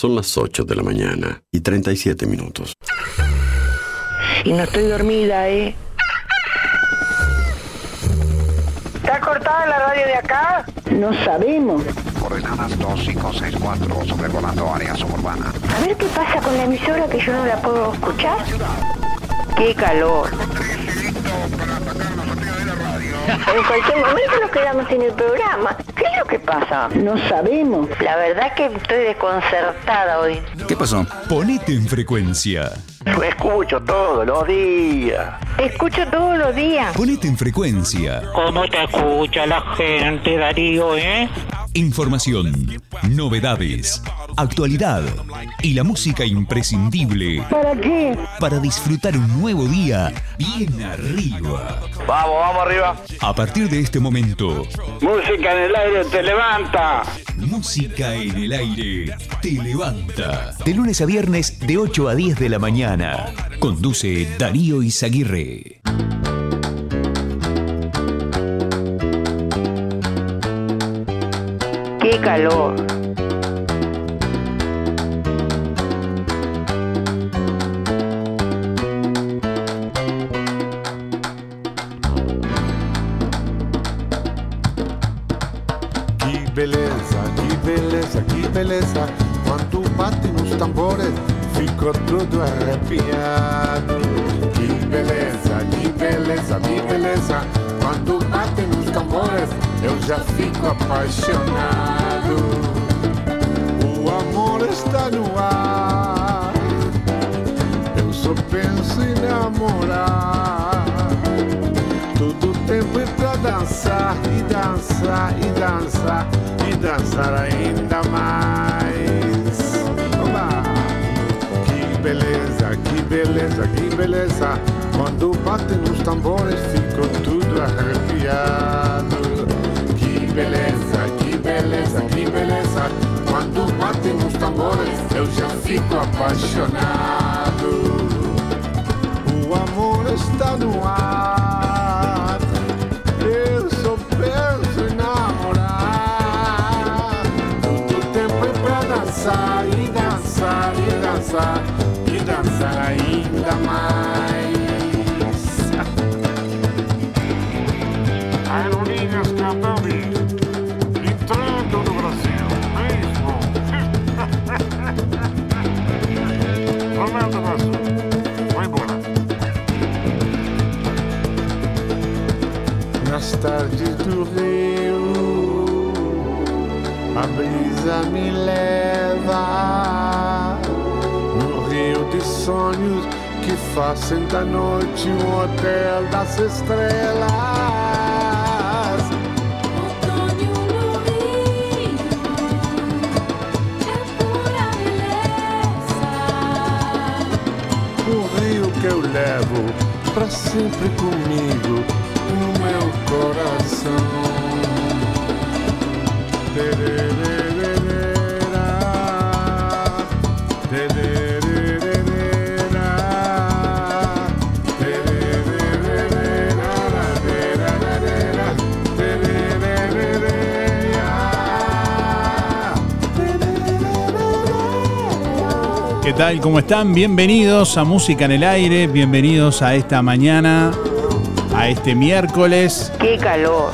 Son las 8 de la mañana y 37 minutos. Y no estoy dormida, ¿eh? ¿Está cortada la radio de acá? No sabemos. Coordenadas 2564 sobrevolando área suburbana. A ver qué pasa con la emisora que yo no la puedo escuchar. ¡Qué calor! En cualquier momento nos quedamos sin el programa. ¿Qué que pasa? No sabemos. La verdad que estoy desconcertada hoy. ¿Qué pasó? Ponete en frecuencia. Lo escucho todos los días. Escucho todos los días. Ponete en frecuencia. ¿Cómo te escucha la gente, Darío, eh? Información, novedades, actualidad y la música imprescindible ¿Para qué? para disfrutar un nuevo día bien arriba. Vamos, vamos arriba. A partir de este momento, Música en el aire te levanta. música en el aire te levanta. De lunes a viernes de 8 a 10 de la mañana. Conduce Darío Izaguirre. ¡Qué calor! Rio, a brisa me leva no rio de sonhos que fazem da noite um hotel das estrelas. O rio que eu levo pra sempre comigo ¿Qué tal? ¿Cómo están? Bienvenidos a Música en el Aire, bienvenidos a esta mañana, a este miércoles, ¡Qué calor!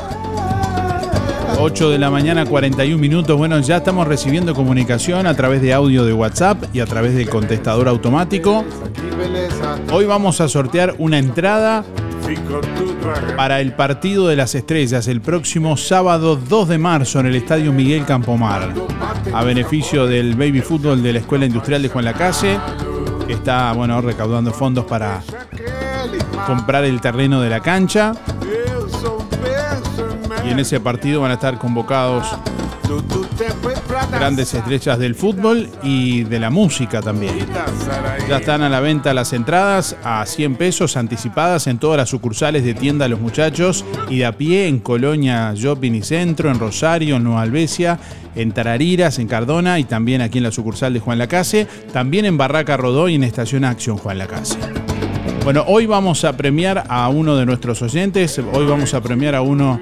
8 de la mañana, 41 minutos. Bueno, ya estamos recibiendo comunicación a través de audio de WhatsApp y a través del contestador automático. Hoy vamos a sortear una entrada para el Partido de las Estrellas el próximo sábado 2 de marzo en el Estadio Miguel Campomar, a beneficio del baby fútbol de la Escuela Industrial de Juan Lacase, que está bueno, recaudando fondos para comprar el terreno de la cancha y en ese partido van a estar convocados grandes estrellas del fútbol y de la música también. Ya están a la venta las entradas a 100 pesos anticipadas en todas las sucursales de tienda Los Muchachos y de a pie en Colonia, Shopping y Centro, en Rosario, en Nueva Albesia, en Tarariras, en Cardona y también aquí en la sucursal de Juan Lacase, también en Barraca Rodó y en Estación Acción Juan Lacase. Bueno, hoy vamos a premiar a uno de nuestros oyentes, hoy vamos a premiar a uno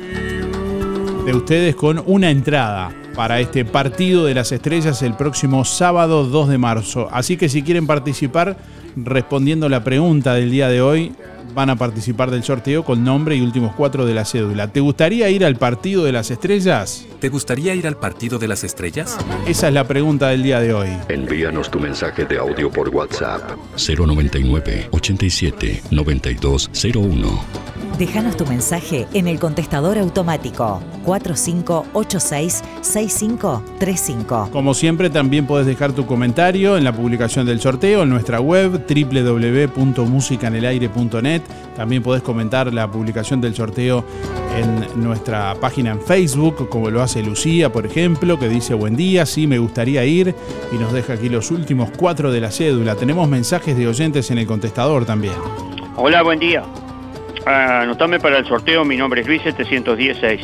de ustedes con una entrada para este partido de las estrellas el próximo sábado 2 de marzo. Así que si quieren participar respondiendo la pregunta del día de hoy, van a participar del sorteo con nombre y últimos cuatro de la cédula. ¿Te gustaría ir al partido de las estrellas? ¿Te gustaría ir al partido de las estrellas? Esa es la pregunta del día de hoy. Envíanos tu mensaje de audio por WhatsApp 099 87 9201. Déjanos tu mensaje en el contestador automático 4586-6535. Como siempre, también puedes dejar tu comentario en la publicación del sorteo en nuestra web www.musicanelaire.net. También podés comentar la publicación del sorteo en nuestra página en Facebook, como lo hace Lucía, por ejemplo, que dice buen día, sí, me gustaría ir y nos deja aquí los últimos cuatro de la cédula. Tenemos mensajes de oyentes en el contestador también. Hola, buen día. Anotame para el sorteo, mi nombre es Luis 716.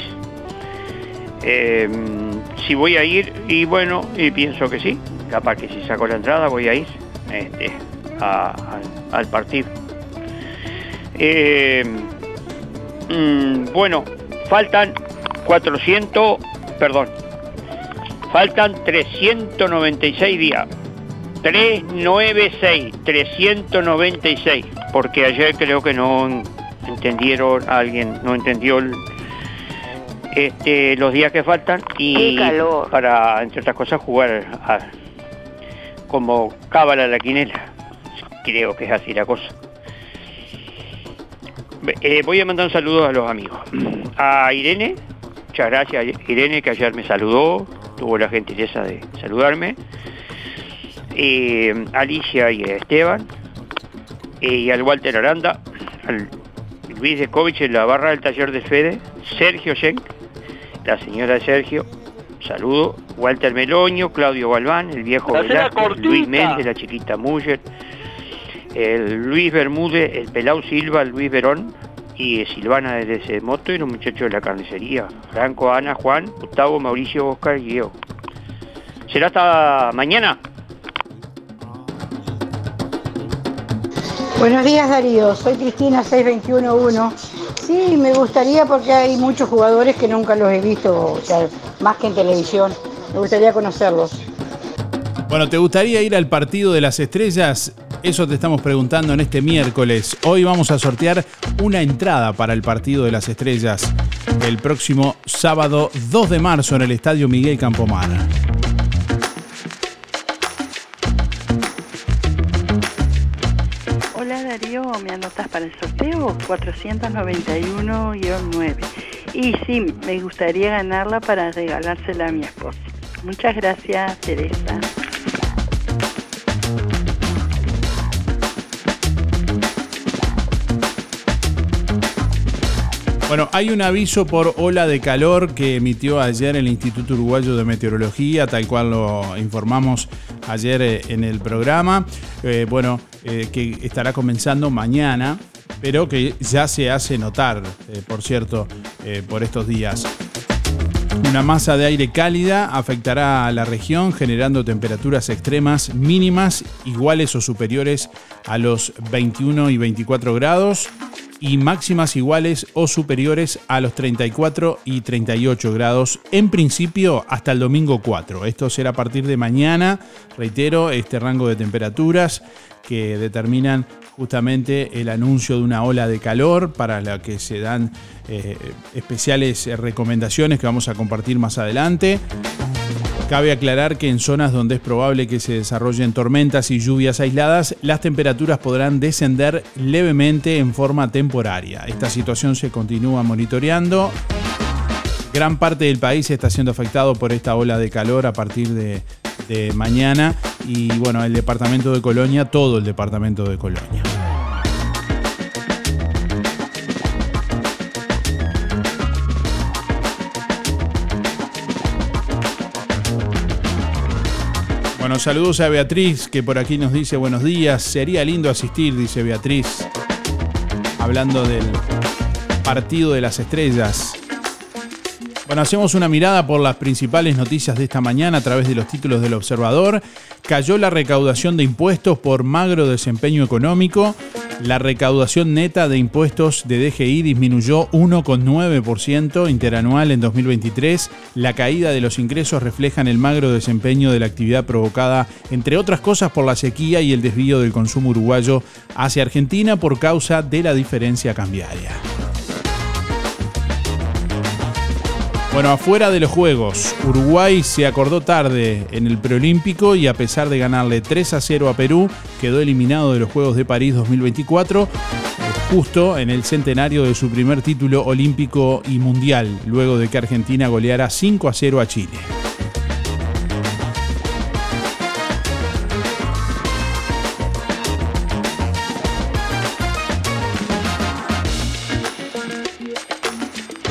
Eh, si voy a ir, y bueno, y pienso que sí, capaz que si saco la entrada voy a ir este, al partido. Eh, mm, bueno, faltan 400, perdón, faltan 396 días. 396, 396, porque ayer creo que no entendieron, alguien no entendió el- este, los días que faltan y para, entre otras cosas, jugar a- como cábala la quinela. Creo que es así la cosa. Eh, voy a mandar un saludo a los amigos. A Irene, muchas gracias Irene que ayer me saludó, tuvo la gentileza de saludarme. Eh, Alicia y a Esteban. eh, y al Walter Aranda, al Luis Descovich en la barra del taller de Fede, Sergio Schenk, la señora de Sergio, saludo, Walter Meloño, Claudio Galván, el viejo Velázquez. Luis Méndez, la chiquita Muller, el Luis Bermúdez, el Pelau Silva, el Luis Verón y Silvana desde ese moto y los muchachos de la carnicería, Franco, Ana, Juan, Gustavo, Mauricio, Oscar y Diego. ¿Será hasta mañana? Buenos días Darío, soy Cristina 6211. Sí, me gustaría porque hay muchos jugadores que nunca los he visto, o sea, más que en televisión. Me gustaría conocerlos. Bueno, ¿te gustaría ir al partido de las estrellas? Eso te estamos preguntando en este miércoles. Hoy vamos a sortear una entrada para el partido de las estrellas el próximo sábado 2 de marzo en el Estadio Miguel Campomana. ¿Me anotas para el sorteo? 491-9. Y sí, me gustaría ganarla para regalársela a mi esposo. Muchas gracias, Teresa. Bueno, hay un aviso por ola de calor que emitió ayer el Instituto Uruguayo de Meteorología, tal cual lo informamos ayer eh, en el programa. Eh, bueno, eh, que estará comenzando mañana, pero que ya se hace notar, por cierto, por estos días. Una masa de aire cálida afectará a la región generando temperaturas extremas mínimas iguales o superiores a los 21 y 24 grados y máximas iguales o superiores a los 34 y 38 grados en principio hasta el domingo 4. Esto será a partir de mañana, reitero, este rango de temperaturas que determinan justamente el anuncio de una ola de calor para la que se dan eh, especiales recomendaciones que vamos a compartir más adelante. Cabe aclarar que en zonas donde es probable que se desarrollen tormentas y lluvias aisladas, las temperaturas podrán descender levemente en forma temporaria. Esta situación se continúa monitoreando. Gran parte del país está siendo afectado por esta ola de calor a partir de, de mañana y bueno, el departamento de Colonia, todo el departamento de Colonia. Bueno, saludos a Beatriz, que por aquí nos dice buenos días. Sería lindo asistir, dice Beatriz. Hablando del partido de las estrellas. Bueno, hacemos una mirada por las principales noticias de esta mañana a través de los títulos del Observador. Cayó la recaudación de impuestos por magro desempeño económico. La recaudación neta de impuestos de DGI disminuyó 1,9% interanual en 2023. La caída de los ingresos refleja el magro desempeño de la actividad provocada, entre otras cosas, por la sequía y el desvío del consumo uruguayo hacia Argentina por causa de la diferencia cambiaria. Bueno, afuera de los Juegos, Uruguay se acordó tarde en el preolímpico y a pesar de ganarle 3 a 0 a Perú, quedó eliminado de los Juegos de París 2024, justo en el centenario de su primer título olímpico y mundial, luego de que Argentina goleara 5 a 0 a Chile.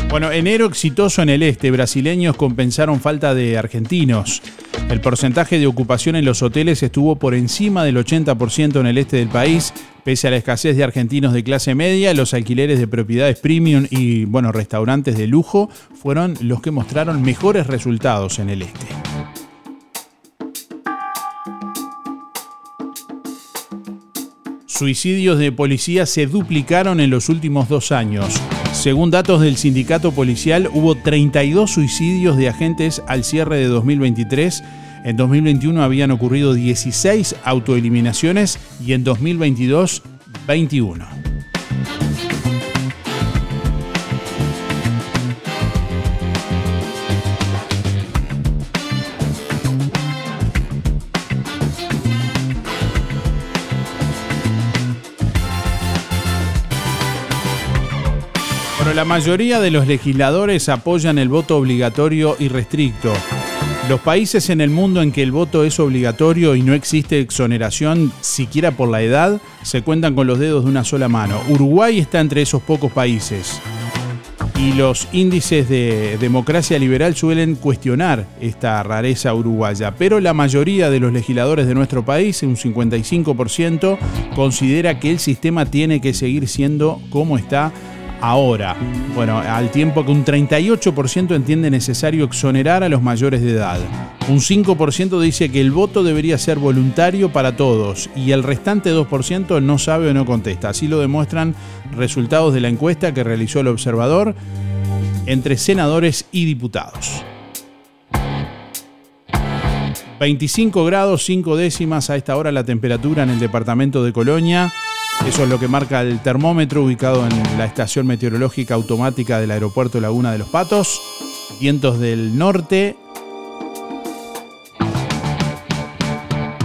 Bueno, enero exitoso en el este. Brasileños compensaron falta de argentinos. El porcentaje de ocupación en los hoteles estuvo por encima del 80% en el este del país. Pese a la escasez de argentinos de clase media, los alquileres de propiedades premium y bueno, restaurantes de lujo fueron los que mostraron mejores resultados en el este. Suicidios de policía se duplicaron en los últimos dos años. Según datos del sindicato policial, hubo 32 suicidios de agentes al cierre de 2023. En 2021 habían ocurrido 16 autoeliminaciones y en 2022 21. La mayoría de los legisladores apoyan el voto obligatorio y restricto. Los países en el mundo en que el voto es obligatorio y no existe exoneración siquiera por la edad se cuentan con los dedos de una sola mano. Uruguay está entre esos pocos países. Y los índices de democracia liberal suelen cuestionar esta rareza uruguaya, pero la mayoría de los legisladores de nuestro país, un 55%, considera que el sistema tiene que seguir siendo como está ahora. Bueno, al tiempo que un 38% entiende necesario exonerar a los mayores de edad. Un 5% dice que el voto debería ser voluntario para todos y el restante 2% no sabe o no contesta. Así lo demuestran resultados de la encuesta que realizó el observador entre senadores y diputados. 25 grados 5 décimas a esta hora la temperatura en el departamento de Colonia. Eso es lo que marca el termómetro ubicado en la estación meteorológica automática del aeropuerto Laguna de los Patos. Vientos del norte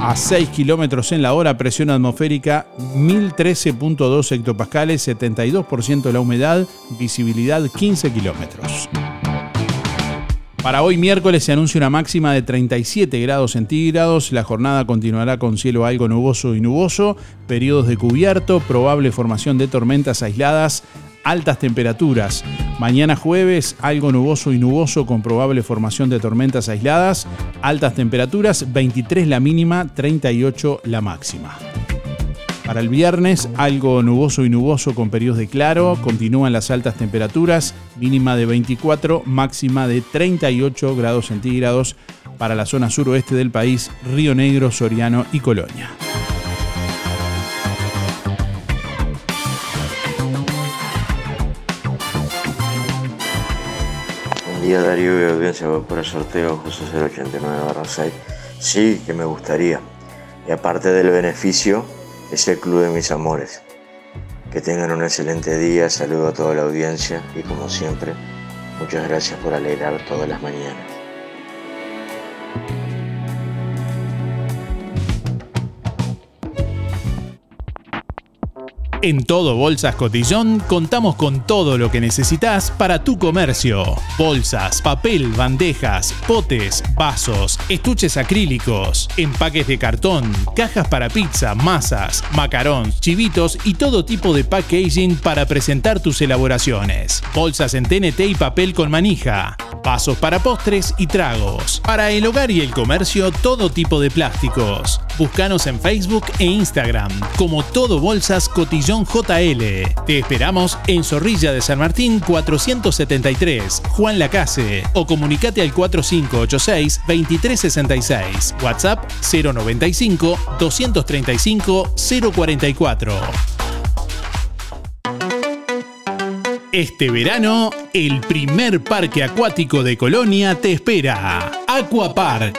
a 6 kilómetros en la hora, presión atmosférica 1013.2 hectopascales, 72% de la humedad, visibilidad 15 kilómetros. Para hoy miércoles se anuncia una máxima de 37 grados centígrados. La jornada continuará con cielo algo nuboso y nuboso, periodos de cubierto, probable formación de tormentas aisladas, altas temperaturas. Mañana jueves algo nuboso y nuboso con probable formación de tormentas aisladas, altas temperaturas, 23 la mínima, 38 la máxima. Para el viernes, algo nuboso y nuboso con periodos de claro, continúan las altas temperaturas, mínima de 24, máxima de 38 grados centígrados para la zona suroeste del país, Río Negro, Soriano y Colonia. Día Darío y audiencia, por el sorteo José 089 barra 6. Sí, que me gustaría. Y aparte del beneficio, es el Club de Mis Amores. Que tengan un excelente día, saludo a toda la audiencia y como siempre, muchas gracias por alegrar todas las mañanas. En todo Bolsas Cotillón contamos con todo lo que necesitas para tu comercio. Bolsas, papel, bandejas, potes, vasos, estuches acrílicos, empaques de cartón, cajas para pizza, masas, macarons, chivitos y todo tipo de packaging para presentar tus elaboraciones. Bolsas en TNT y papel con manija. Vasos para postres y tragos. Para el hogar y el comercio, todo tipo de plásticos. Búscanos en Facebook e Instagram como Todo Bolsas Cotillón JL. Te esperamos en Zorrilla de San Martín 473, Juan Lacase, o comunicate al 4586-2366, WhatsApp 095 235 044. Este verano, el primer parque acuático de Colonia te espera. Aqua Park,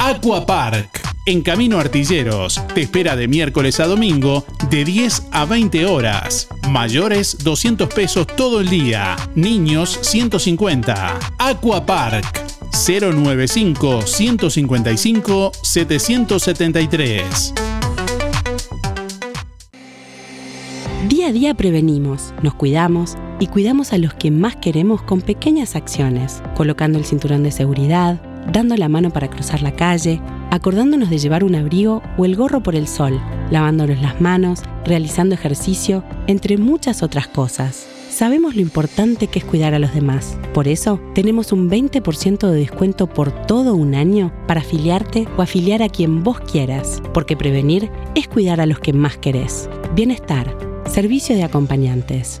Aqua Park, en Camino Artilleros, te espera de miércoles a domingo de 10 a 20 horas. Mayores 200 pesos todo el día, niños 150. Aqua Park 095 155 773. Día a día prevenimos, nos cuidamos y cuidamos a los que más queremos con pequeñas acciones, colocando el cinturón de seguridad, dando la mano para cruzar la calle, acordándonos de llevar un abrigo o el gorro por el sol, lavándonos las manos, realizando ejercicio, entre muchas otras cosas. Sabemos lo importante que es cuidar a los demás. Por eso, tenemos un 20% de descuento por todo un año para afiliarte o afiliar a quien vos quieras, porque prevenir es cuidar a los que más querés. Bienestar, servicio de acompañantes.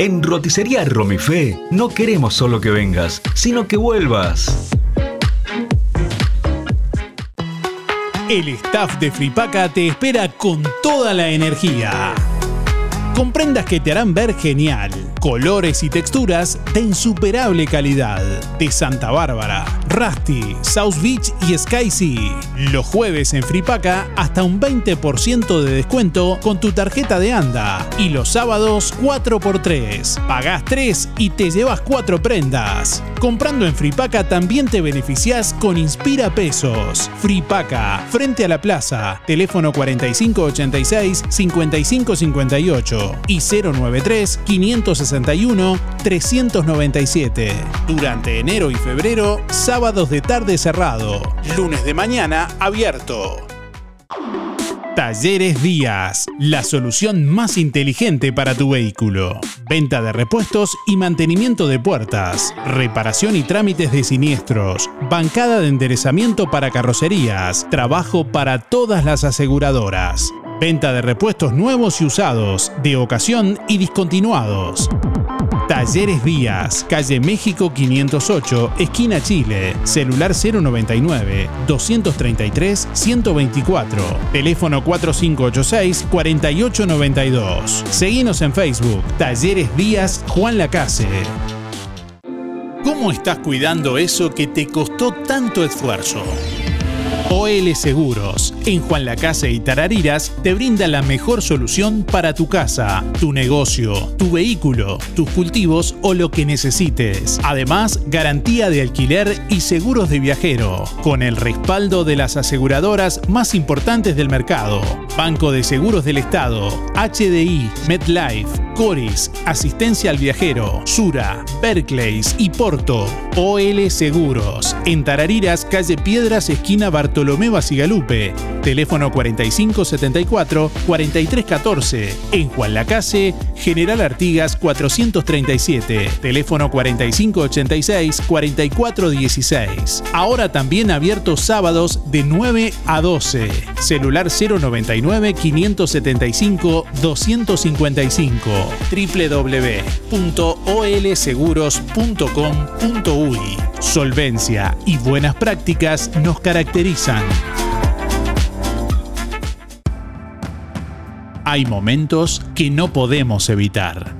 En Roticería Romifé no queremos solo que vengas, sino que vuelvas. El staff de Fripaca te espera con toda la energía. Con prendas que te harán ver genial, colores y texturas de insuperable calidad. De Santa Bárbara, Rusty, South Beach y Sky Sea. Los jueves en Fripaca hasta un 20% de descuento con tu tarjeta de ANDA. Y los sábados 4x3. Pagás 3 y te llevas 4 prendas. Comprando en Fripaca también te beneficiás con Inspira Pesos. Fripaca, frente a la plaza. Teléfono 4586-5558 y 093-561-397. Durante enero y febrero, sábado sábados de tarde cerrado, lunes de mañana abierto. Talleres Díaz, la solución más inteligente para tu vehículo. Venta de repuestos y mantenimiento de puertas, reparación y trámites de siniestros, bancada de enderezamiento para carrocerías, trabajo para todas las aseguradoras. Venta de repuestos nuevos y usados, de ocasión y discontinuados. Talleres Díaz, calle México 508, esquina Chile, celular 099-233-124, teléfono 4586-4892. Seguinos en Facebook, Talleres Díaz Juan Lacase. ¿Cómo estás cuidando eso que te costó tanto esfuerzo? OL Seguros, en Juan Lacase y Tarariras, te brinda la mejor solución para tu casa, tu negocio, tu vehículo, tus cultivos o lo que necesites. Además, garantía de alquiler y seguros de viajero, con el respaldo de las aseguradoras más importantes del mercado. Banco de Seguros del Estado, HDI, MedLife, Coris, Asistencia al Viajero, Sura, Berkeley y Porto. OL Seguros, en Tarariras, calle Piedras, esquina Bartolomé Basigalupe. Teléfono 4574-4314. En Juan Lacase, General Artigas 437. Teléfono 4586-4416. Ahora también abierto sábados de 9 a 12. Celular 099-575-255 www.olseguros.com.uy Solvencia y buenas prácticas nos caracterizan. Hay momentos que no podemos evitar,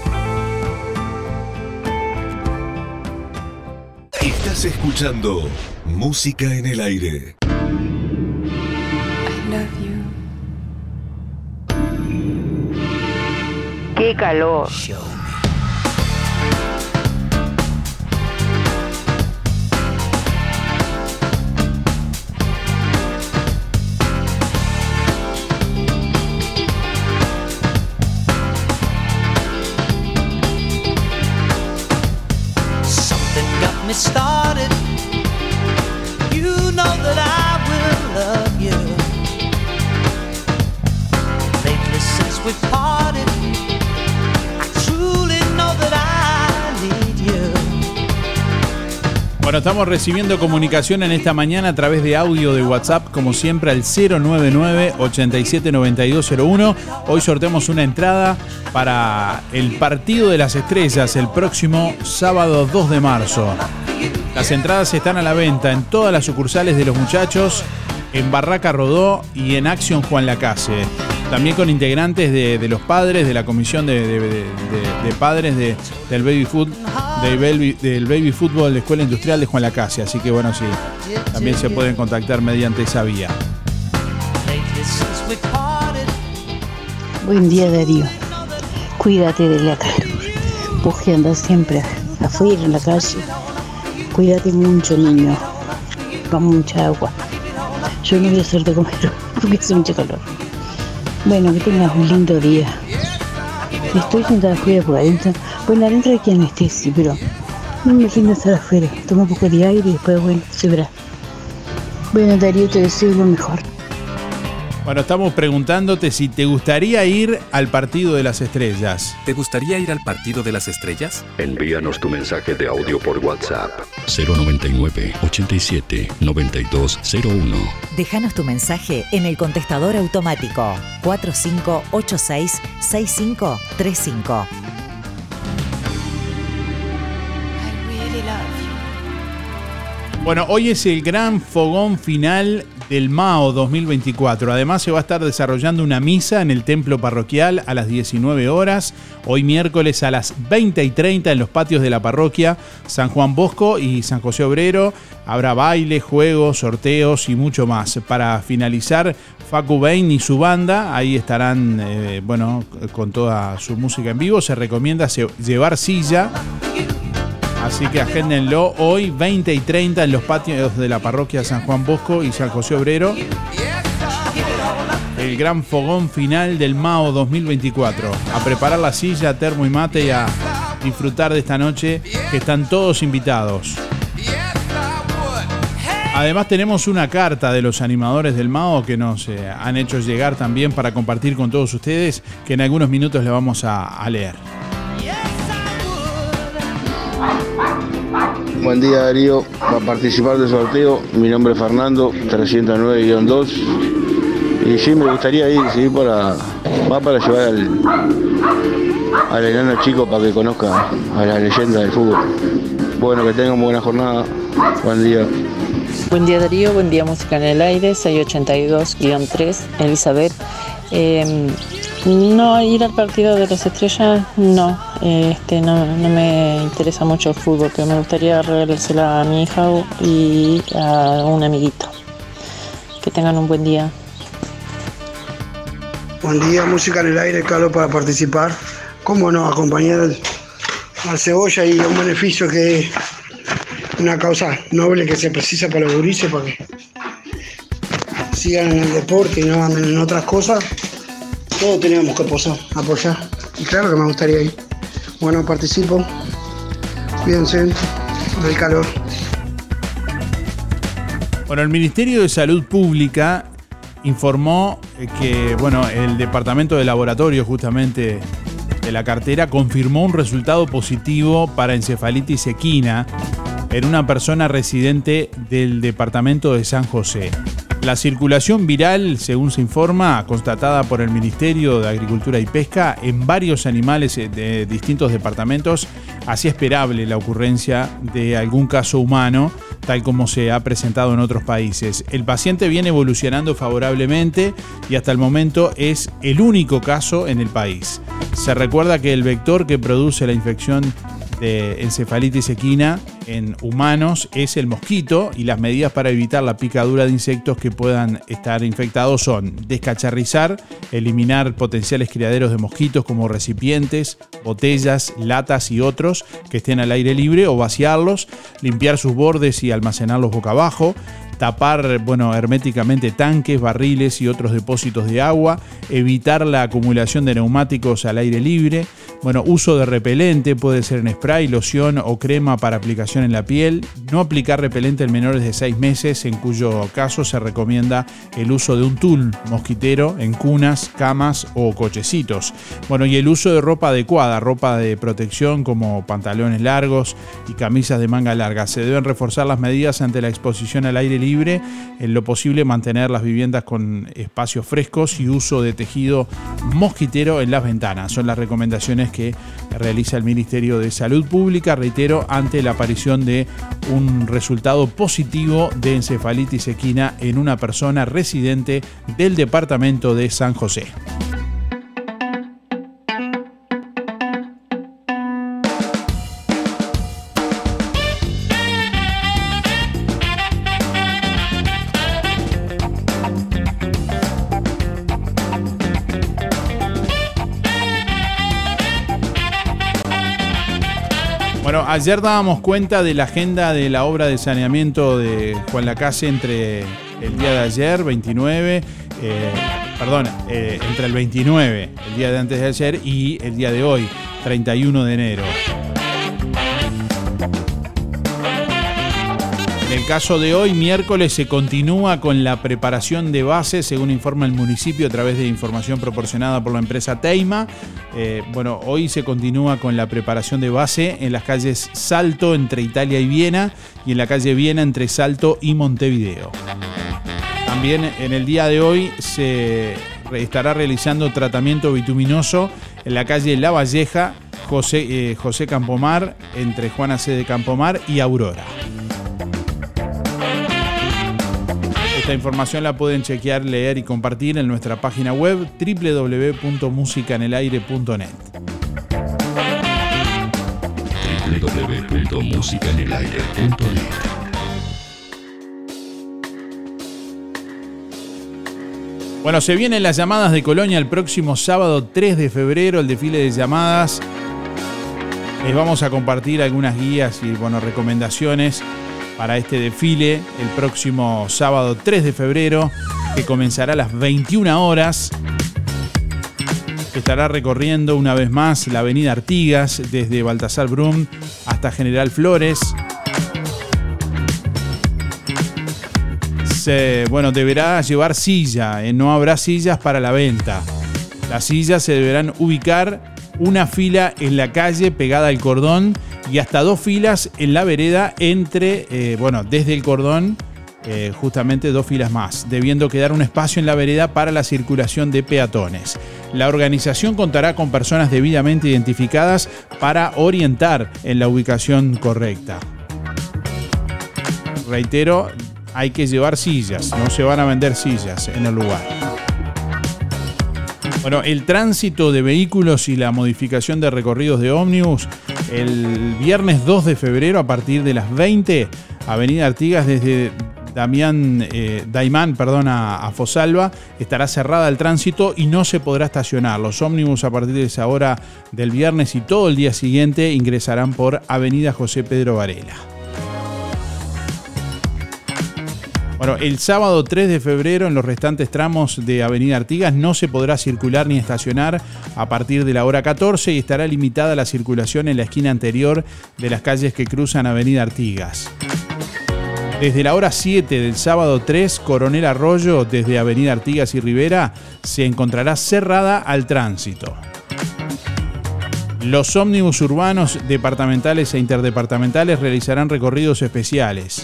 Estás escuchando Música en el Aire. Qué calor. Me started. You know that I will love Bueno, estamos recibiendo comunicación en esta mañana a través de audio de WhatsApp, como siempre, al 099-879201. Hoy sorteamos una entrada para el Partido de las Estrellas el próximo sábado 2 de marzo. Las entradas están a la venta en todas las sucursales de los muchachos, en Barraca Rodó y en Action Juan Lacase. También con integrantes de, los padres, de la comisión de, padres de- del baby food, del baby, fútbol de Escuela Industrial de Juan Lacase. Así que bueno, sí, también se pueden contactar mediante esa vía. Buen día Darío. Cuídate de la calor. Vos que siempre afuera en la calle. Cuídate mucho, niño. Toma mucha agua. Yo no voy a hacerte comer porque hace mucho calor. Bueno, que tengas un lindo día. Estoy sentada afuera por adentro. Bueno, adentro hay quien esté, sí, pero no me siento estar afuera. Toma un poco de aire y después, bueno, se verá. Bueno, Darío, te deseo lo mejor. Bueno, estamos preguntándote si te gustaría ir al Partido de las Estrellas. ¿Te gustaría ir al Partido de las Estrellas? Envíanos tu mensaje de audio por WhatsApp 099 87 9201. Déjanos tu mensaje en el contestador automático 4586-6535. Bueno, hoy es el gran fogón final del Mao 2024. Además se va a estar desarrollando una misa en el templo parroquial a las 19 horas, hoy miércoles a las 20 y 30 en los patios de la parroquia San Juan Bosco y San José Obrero. Habrá baile, juegos, sorteos y mucho más. Para finalizar, Facu Bain y su banda, ahí estarán, eh, bueno, con toda su música en vivo. Se recomienda llevar silla. Así que agéndenlo hoy 20 y 30 en los patios de la parroquia San Juan Bosco y San José Obrero. El gran fogón final del Mao 2024. A preparar la silla, termo y mate y a disfrutar de esta noche que están todos invitados. Además tenemos una carta de los animadores del Mao que nos eh, han hecho llegar también para compartir con todos ustedes que en algunos minutos le vamos a leer. Buen día Darío, para participar del sorteo, mi nombre es Fernando, 309-2. Y sí, me gustaría ir, sí, para, va para llevar al, al enano chico para que conozca a la leyenda del fútbol. Bueno, que tengan buena jornada, buen día. Buen día Darío, buen día Música en el Aire, 682-3, Elizabeth. Eh, no, ir al partido de las estrellas, no, este, no, no me interesa mucho el fútbol, pero me gustaría regalársela a mi hija y a un amiguito. Que tengan un buen día. Buen día, música en el aire, Carlos, para participar. ¿Cómo no? Acompañar al, cebolla y un beneficio que es una causa noble que se precisa para los gurises, para que sigan en el deporte y no anden en otras cosas. Todos tenemos que apoyar. Y claro que me gustaría ir. Bueno, participo. Cuídense del calor. Bueno, el Ministerio de Salud Pública informó eh, que, bueno, el departamento de laboratorio justamente de la cartera confirmó un resultado positivo para encefalitis equina en una persona residente del departamento de San José. La circulación viral, según se informa, constatada por el Ministerio de Agricultura y Pesca en varios animales de distintos departamentos, hacía esperable la ocurrencia de algún caso humano, tal como se ha presentado en otros países. El paciente viene evolucionando favorablemente y hasta el momento es el único caso en el país. Se recuerda que el vector que produce la infección de encefalitis equina en humanos es el mosquito y las medidas para evitar la picadura de insectos que puedan estar infectados son descacharrizar, eliminar potenciales criaderos de mosquitos como recipientes, botellas, latas y otros que estén al aire libre o vaciarlos, limpiar sus bordes y almacenarlos boca abajo, tapar bueno, herméticamente tanques, barriles y otros depósitos de agua, evitar la acumulación de neumáticos al aire libre, bueno, uso de repelente puede ser en spray, loción o crema para aplicación en la piel, no aplicar repelente en menores de 6 meses, en cuyo caso se recomienda el uso de un tul mosquitero en cunas, camas o cochecitos. Bueno, y el uso de ropa adecuada, ropa de protección como pantalones largos y camisas de manga larga. Se deben reforzar las medidas ante la exposición al aire libre, en lo posible mantener las viviendas con espacios frescos y uso de tejido mosquitero en las ventanas. Son las recomendaciones que realiza el Ministerio de Salud Pública, reitero, ante la aparición de un resultado positivo de encefalitis equina en una persona residente del departamento de San José. Ayer dábamos cuenta de la agenda de la obra de saneamiento de Juan Lacase entre el día de ayer, 29, eh, perdón, eh, entre el 29, el día de antes de ayer, y el día de hoy, 31 de enero. Caso de hoy, miércoles, se continúa con la preparación de base, según informa el municipio a través de información proporcionada por la empresa Teima. Eh, bueno, hoy se continúa con la preparación de base en las calles Salto entre Italia y Viena y en la calle Viena entre Salto y Montevideo. También en el día de hoy se estará realizando tratamiento bituminoso en la calle La Valleja, José, eh, José Campomar, entre Juana C. de Campomar y Aurora. Esta información la pueden chequear, leer y compartir en nuestra página web www.musicanelaire.net. www.musicanelaire.net Bueno, se vienen las llamadas de Colonia el próximo sábado 3 de febrero, el desfile de llamadas. Les vamos a compartir algunas guías y bueno, recomendaciones para este desfile el próximo sábado 3 de febrero, que comenzará a las 21 horas. Estará recorriendo una vez más la avenida Artigas desde Baltasar Brum hasta General Flores. Se, bueno, deberá llevar silla, eh, no habrá sillas para la venta. Las sillas se deberán ubicar una fila en la calle pegada al cordón y hasta dos filas en la vereda entre, eh, bueno, desde el cordón, eh, justamente dos filas más, debiendo quedar un espacio en la vereda para la circulación de peatones. La organización contará con personas debidamente identificadas para orientar en la ubicación correcta. Reitero, hay que llevar sillas, no se van a vender sillas en el lugar. Bueno, el tránsito de vehículos y la modificación de recorridos de ómnibus el viernes 2 de febrero a partir de las 20, Avenida Artigas desde Damián eh, Daimán, perdón, a, a, Fosalva, estará cerrada el tránsito y no se podrá estacionar. Los ómnibus a partir de esa hora del viernes y todo el día siguiente ingresarán por Avenida José Pedro Varela. Bueno, el sábado 3 de febrero en los restantes tramos de Avenida Artigas no se podrá circular ni estacionar a partir de la hora 14 y estará limitada la circulación en la esquina anterior de las calles que cruzan Avenida Artigas. Desde la hora 7 del sábado 3, Coronel Arroyo, desde Avenida Artigas y Rivera, se encontrará cerrada al tránsito. Los ómnibus urbanos, departamentales e interdepartamentales realizarán recorridos especiales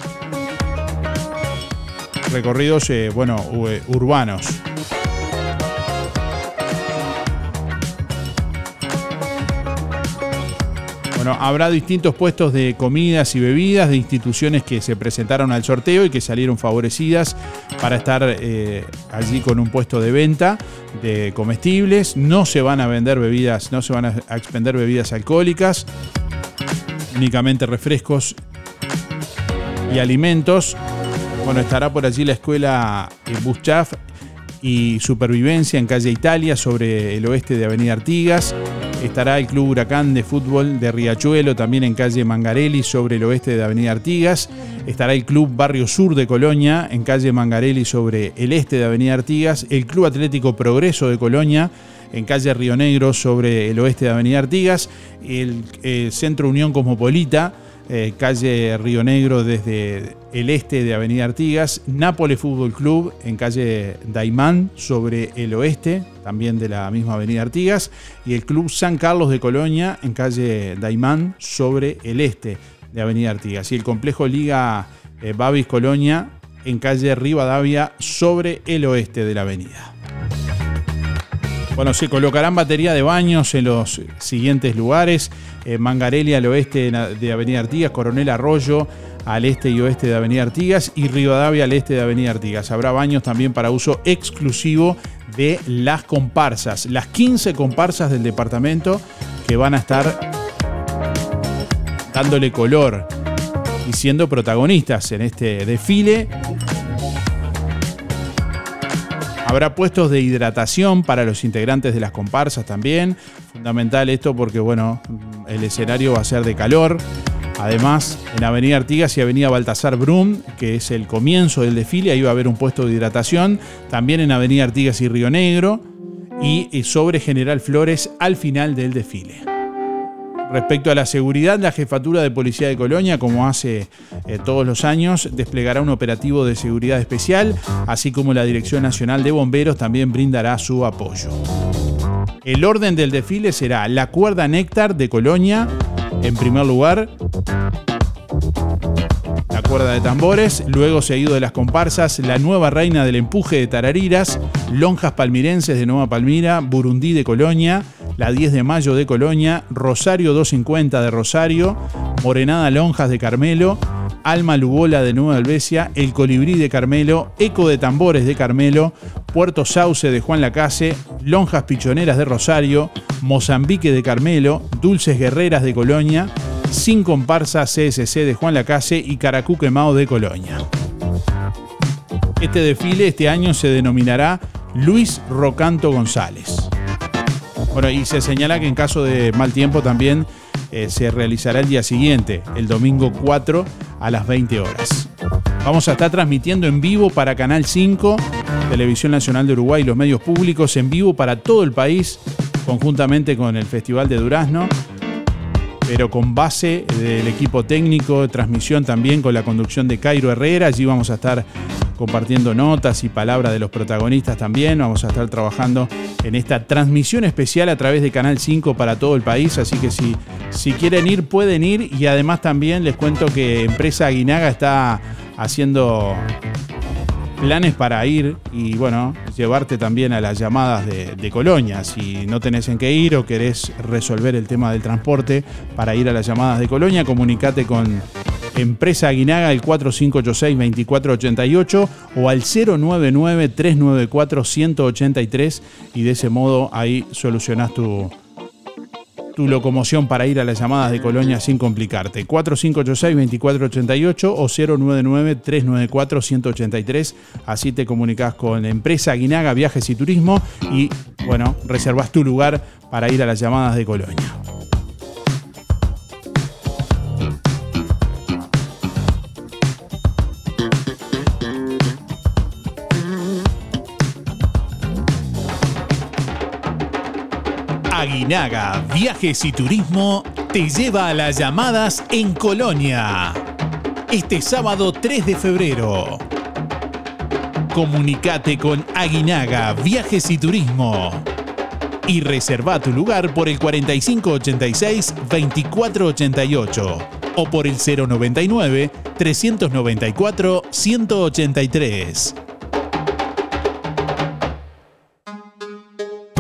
recorridos, eh, bueno, eh, urbanos. Bueno, habrá distintos puestos de comidas y bebidas de instituciones que se presentaron al sorteo y que salieron favorecidas para estar eh, allí con un puesto de venta de comestibles. No se van a vender bebidas, no se van a expender bebidas alcohólicas, únicamente refrescos y alimentos. Bueno, estará por allí la escuela Buschaf y Supervivencia en calle Italia sobre el oeste de Avenida Artigas. Estará el Club Huracán de Fútbol de Riachuelo también en calle Mangarelli sobre el oeste de Avenida Artigas. Estará el Club Barrio Sur de Colonia en calle Mangarelli sobre el este de Avenida Artigas. El Club Atlético Progreso de Colonia en calle Río Negro sobre el oeste de Avenida Artigas. El, el Centro Unión Cosmopolita eh, calle Río Negro desde el este de Avenida Artigas, Nápoles Fútbol Club en calle Daimán sobre el oeste, también de la misma Avenida Artigas, y el Club San Carlos de Colonia en calle Daimán sobre el este de Avenida Artigas, y el complejo Liga eh, Babis Colonia en calle Rivadavia sobre el oeste de la avenida. Bueno, se colocarán batería de baños en los siguientes lugares. Eh, Mangarelli al oeste de Avenida Artigas, Coronel Arroyo al este y oeste de Avenida Artigas y Rivadavia al este de Avenida Artigas. Habrá baños también para uso exclusivo de las comparsas, las 15 comparsas del departamento que van a estar dándole color y siendo protagonistas en este desfile Habrá puestos de hidratación para los integrantes de las comparsas también. Fundamental esto porque, bueno, el escenario va a ser de calor. Además, en Avenida Artigas y Avenida Baltasar Brum, que es el comienzo del desfile, ahí va a haber un puesto de hidratación. También en Avenida Artigas y Río Negro. Y sobre General Flores al final del desfile. Respecto a la seguridad, la Jefatura de Policía de Colonia, como hace eh, todos los años, desplegará un operativo de seguridad especial, así como la Dirección Nacional de Bomberos también brindará su apoyo. El orden del desfile será la cuerda néctar de Colonia, en primer lugar, la cuerda de tambores, luego seguido de las comparsas, la nueva reina del empuje de Tarariras, lonjas palmirenses de Nueva Palmira, Burundí de Colonia, la 10 de mayo de Colonia, Rosario 250 de Rosario, Morenada Lonjas de Carmelo, Alma Lugola de Nueva Albesia, El Colibrí de Carmelo, Eco de Tambores de Carmelo, Puerto Sauce de Juan Lacase, Lonjas Pichoneras de Rosario, Mozambique de Carmelo, Dulces Guerreras de Colonia, Sin Comparsa CSC de Juan Lacase y Caracú Quemado de Colonia. Este desfile este año se denominará Luis Rocanto González. Bueno, y se señala que en caso de mal tiempo también eh, se realizará el día siguiente, el domingo 4 a las 20 horas. Vamos a estar transmitiendo en vivo para Canal 5, Televisión Nacional de Uruguay y los medios públicos en vivo para todo el país, conjuntamente con el Festival de Durazno, pero con base del equipo técnico transmisión también con la conducción de Cairo Herrera. Allí vamos a estar compartiendo notas y palabras de los protagonistas también. Vamos a estar trabajando en esta transmisión especial a través de Canal 5 para todo el país. Así que si, si quieren ir, pueden ir. Y además también les cuento que Empresa Aguinaga está haciendo planes para ir y bueno, llevarte también a las llamadas de, de, Colonia. Si no tenés en qué ir o querés resolver el tema del transporte para ir a las llamadas de Colonia, comunicate con Empresa Aguinaga al 4586-2488 o al 099-394-183 y de ese modo ahí solucionás tu, tu locomoción para ir a las llamadas de Colonia sin complicarte. 4586-2488 o 099-394-183. Así te comunicas con la empresa Aguinaga Viajes y Turismo y, bueno, reservas tu lugar para ir a las llamadas de Colonia. Aguinaga Viajes y Turismo te lleva a las llamadas en Colonia. Este sábado 3 de febrero. Comunicate con Aguinaga Viajes y Turismo y reserva tu lugar por el 4586-2488 o por el 099-394-183.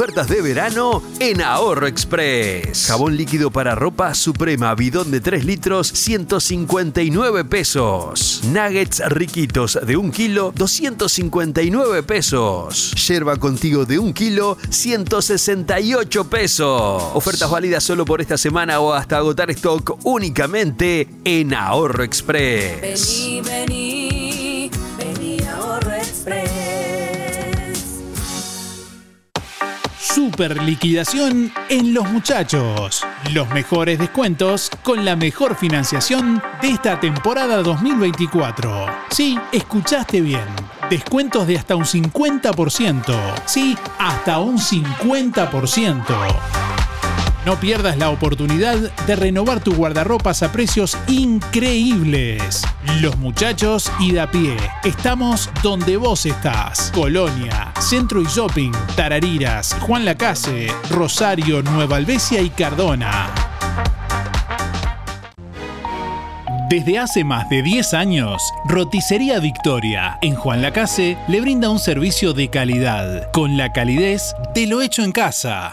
Ofertas de verano en Ahorro Express. Jabón líquido para ropa Suprema, bidón de 3 litros, 159 pesos. Nuggets riquitos de 1 kilo, 259 pesos. Yerba contigo de 1 kilo, 168 pesos. Ofertas válidas solo por esta semana o hasta agotar stock únicamente en Ahorro Express. Vení, vení, Super liquidación en Los Muchachos. Los mejores descuentos con la mejor financiación de esta temporada 2024. Sí, escuchaste bien. Descuentos de hasta un 50%. Sí, hasta un 50%. No pierdas la oportunidad de renovar tu guardarropas a precios increíbles. Los muchachos y de a pie. Estamos donde vos estás. Colonia, Centro y Shopping, Tarariras, Juan Lacase, Rosario, Nueva Albesia y Cardona. Desde hace más de 10 años, Roticería Victoria en Juan Lacase le brinda un servicio de calidad, con la calidez de lo hecho en casa.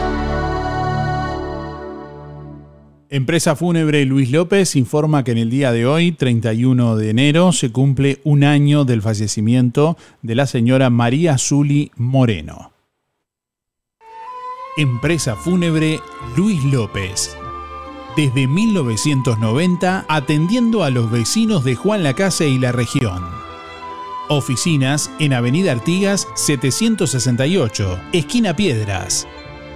Empresa Fúnebre Luis López informa que en el día de hoy, 31 de enero, se cumple un año del fallecimiento de la señora María Zuli Moreno. Empresa Fúnebre Luis López. Desde 1990 atendiendo a los vecinos de Juan Lacase y la región. Oficinas en Avenida Artigas 768, esquina Piedras.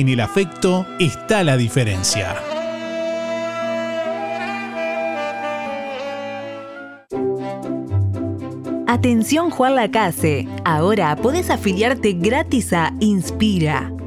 en el afecto está la diferencia. Atención Juan Lacase, ahora podés afiliarte gratis a Inspira.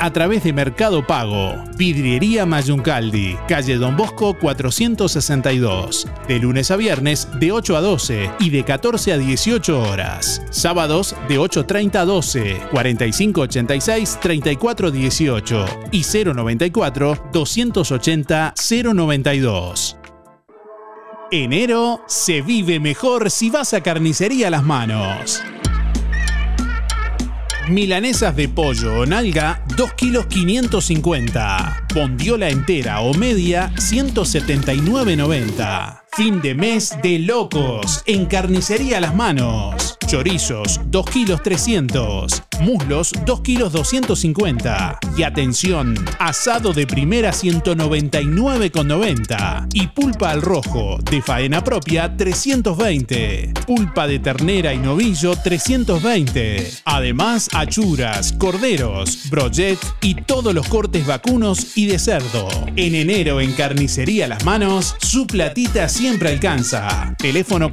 a través de Mercado Pago. Vidriería Mayuncaldi, calle Don Bosco 462. De lunes a viernes de 8 a 12 y de 14 a 18 horas. Sábados de 8.30 a 12, 4586 3418 y 094 280 092. Enero se vive mejor si vas a Carnicería Las Manos. Milanesas de pollo o nalga, 2 kilos 550. Bondiola entera o media, 179,90. Fin de mes de locos en Carnicería Las Manos. Chorizos, 2 kilos 300. Muslos, 2 kilos 250. Y atención, asado de primera 199,90. Y pulpa al rojo, de faena propia, 320. Pulpa de ternera y novillo, 320. Además, achuras, corderos, brochet y todos los cortes vacunos y de cerdo. En enero en Carnicería Las Manos, su platita siempre alcanza. Teléfono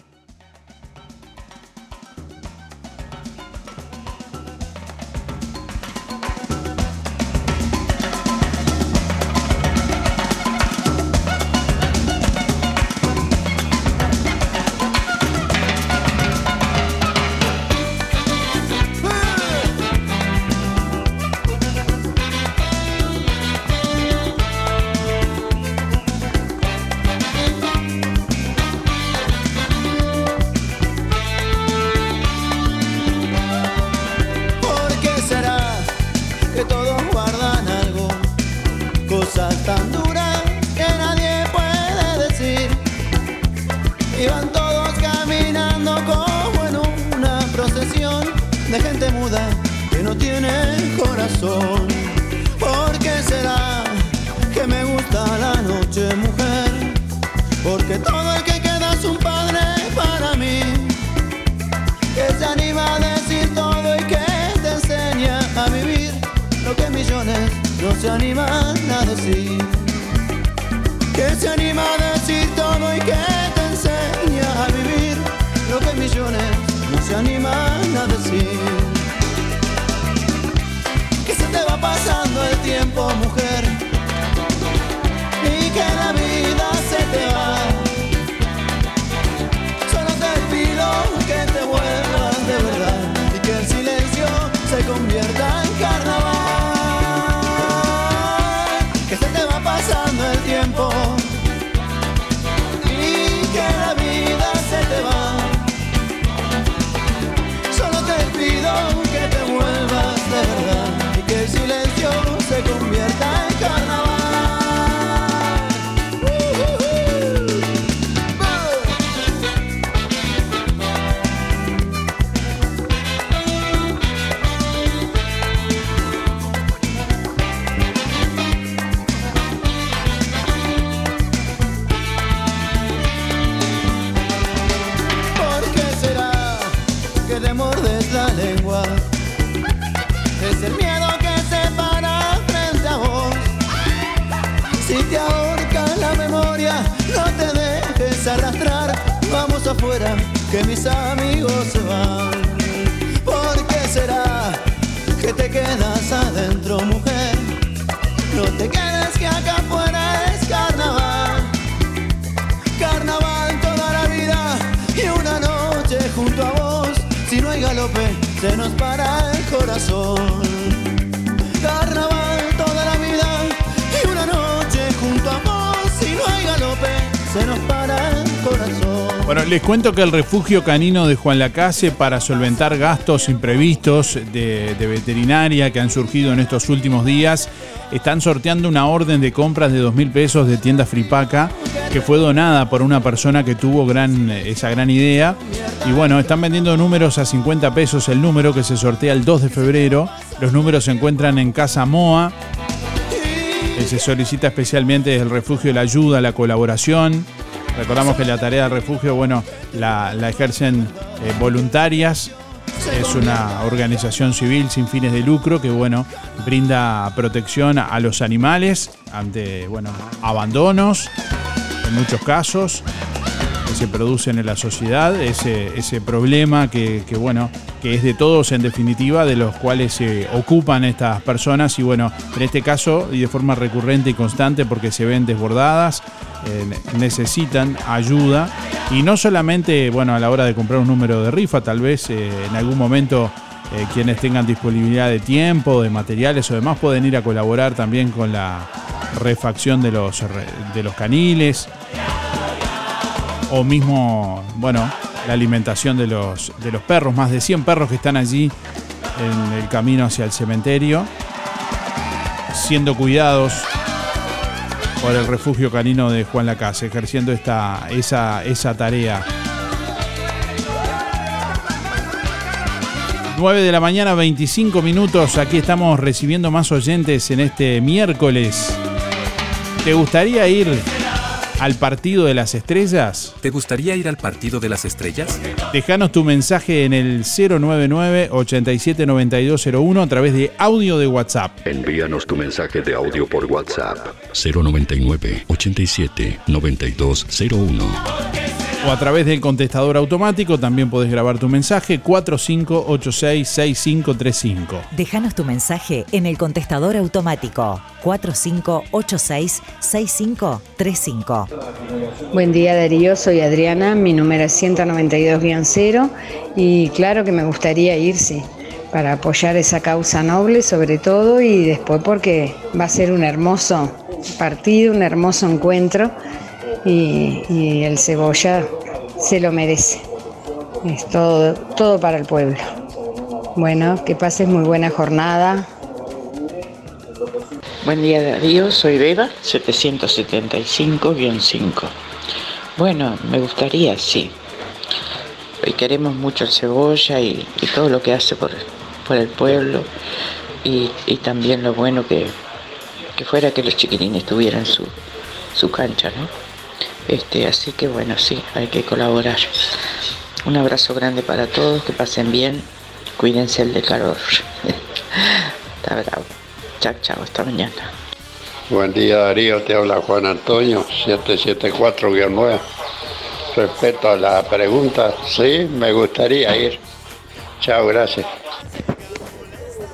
Cuento que el refugio canino de Juan Lacase para solventar gastos imprevistos de, veterinaria que han surgido en estos últimos días están sorteando una orden de compras de dos mil pesos de tienda Fripaca que fue donada por una persona que tuvo gran, esa gran idea. Y bueno, están vendiendo números a 50 pesos el número que se sortea el 2 de febrero. Los números se encuentran en Casa Moa. Eh, Se solicita especialmente el refugio la ayuda, la colaboración. Recordamos que la tarea del refugio, bueno, la, la ejercen eh, voluntarias. Es una organización civil sin fines de lucro que, bueno, brinda protección a los animales ante, bueno, abandonos, en muchos casos, que se producen en la sociedad, ese, ese problema que, que, bueno, que es de todos en definitiva, de los cuales se ocupan estas personas. Y bueno, en este caso y de forma recurrente y constante porque se ven desbordadas, eh, necesitan ayuda. Y no solamente, bueno, a la hora de comprar un número de rifa, tal vez eh, en algún momento eh, quienes tengan disponibilidad de tiempo, de materiales o demás pueden ir a colaborar también con la refacción de los, de los caniles o mismo, bueno, la alimentación de los, de los perros, más de 100 perros que están allí en el camino hacia el cementerio, siendo cuidados por el refugio canino de Juan Lacase, ejerciendo esta, esa, esa tarea. 9 de la mañana, 25 minutos. Aquí estamos recibiendo más oyentes en este miércoles. ¿Te gustaría ir al partido de las estrellas? ¿Te gustaría ir al partido de las estrellas? Déjanos tu mensaje en el 099-879201 a través de audio de WhatsApp. Envíanos tu mensaje de audio por WhatsApp 099 87 9201. O a través del contestador automático también podés grabar tu mensaje 45866535. Déjanos tu mensaje en el contestador automático 4586-6535. Buen día Darío, soy Adriana, mi número es 192-0 y claro que me gustaría ir, sí, para apoyar esa causa noble sobre todo y después porque va a ser un hermoso partido, un hermoso encuentro y, y el cebolla se lo merece. Es todo, todo para el pueblo. Bueno, que pases muy buena jornada. Buen día Darío, soy Beba, 775-5. Bueno, me gustaría, sí. y queremos mucho el cebolla y, todo lo que hace por, por el pueblo y, también lo bueno que, fuera que los chiquilines tuvieran su, su cancha, ¿no? Este, así que bueno, sí, hay que colaborar. Un abrazo grande para todos, que pasen bien, cuídense el de calor. Está bravo. Chao, chao, hasta mañana. Buen día Darío, te habla Juan Antonio, 774-9. Respecto a la pregunta, sí, me gustaría ir. Chao, gracias.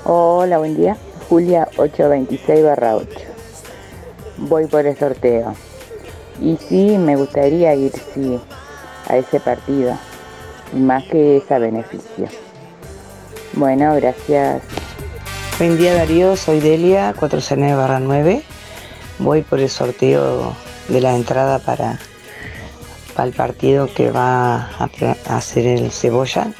Hola, buen día. Julia 826-8. Voy por el sorteo. Y sí, me gustaría ir, sí, a ese partido. Más que esa beneficio. Bueno, gracias. Buen día Darío, soy Delia 469-9. Voy por el sorteo de la entrada para, para el partido que va a hacer el Cebolla.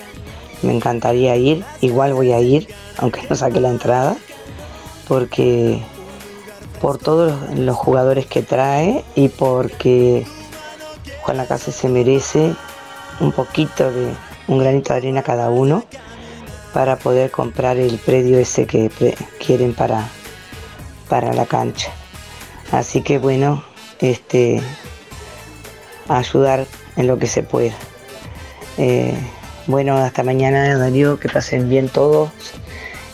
Me encantaría ir, igual voy a ir, aunque no saque la entrada, porque por todos los jugadores que trae y porque Juan Lacase se merece un poquito de un granito de arena cada uno para poder comprar el predio ese que quieren para, para la cancha. Así que bueno, este, ayudar en lo que se pueda. Eh, bueno, hasta mañana Darío, que pasen bien todos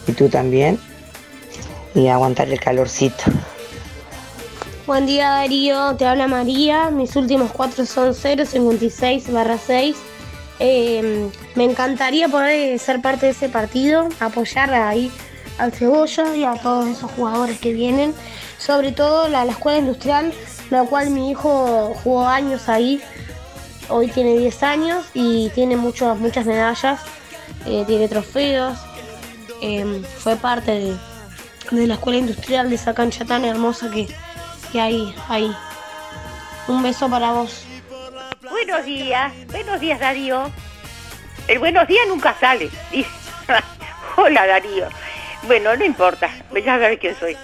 y tú también. Y aguantar el calorcito. Buen día Darío, te habla María, mis últimos cuatro son 056 barra 6. Em, me encantaría poder ser parte de ese partido, apoyar ahí al Cebolla y a todos esos jugadores que vienen sobre todo la, escuela industrial, la cual mi hijo jugó años ahí, hoy tiene 10 años y tiene muchas muchas medallas, eh, tiene trofeos, em, fue parte de, la escuela industrial de esa cancha tan hermosa que, que hay ahí. Un beso para vos. Buenos días, buenos días Darío. El buenos días nunca sale. Hola Darío. Bueno, no importa, ya sabes quién soy.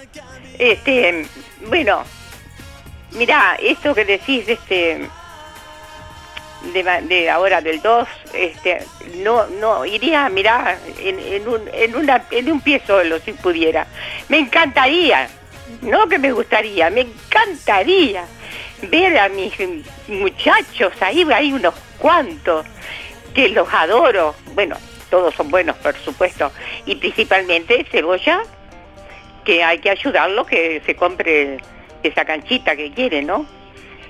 Este, bueno, mira, esto que decís este de, ahora del 2, este, no, no, iría, mirá, en, en, un, en, una, en un pie solo si pudiera. Me encantaría, no que me gustaría, me encantaría ver a mis muchachos, ahí hay unos cuantos que los adoro, bueno, todos son buenos por supuesto, y principalmente Cebolla, que hay que ayudarlo que se compre esa canchita que quiere, ¿no?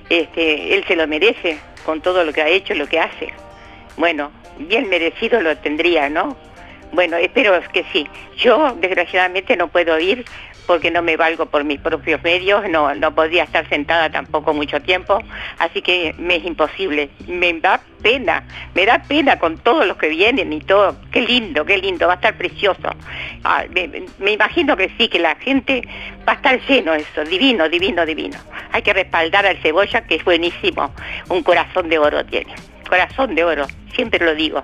Este, él se lo merece con todo lo que ha hecho, lo que hace. Bueno, bien merecido lo tendría, ¿no? Bueno, espero que sí. Yo desgraciadamente no puedo ir porque no me valgo por mis propios medios, no, no podría estar sentada tampoco mucho tiempo, así que me es imposible. Me da pena, me da pena con todos los que vienen y todo. Qué lindo, qué lindo, va a estar precioso. Ah, me, imagino que sí, que la gente va a estar lleno eso, divino, divino, divino. Hay que respaldar al cebolla, que es buenísimo, un corazón de oro tiene. Corazón de oro, siempre lo digo.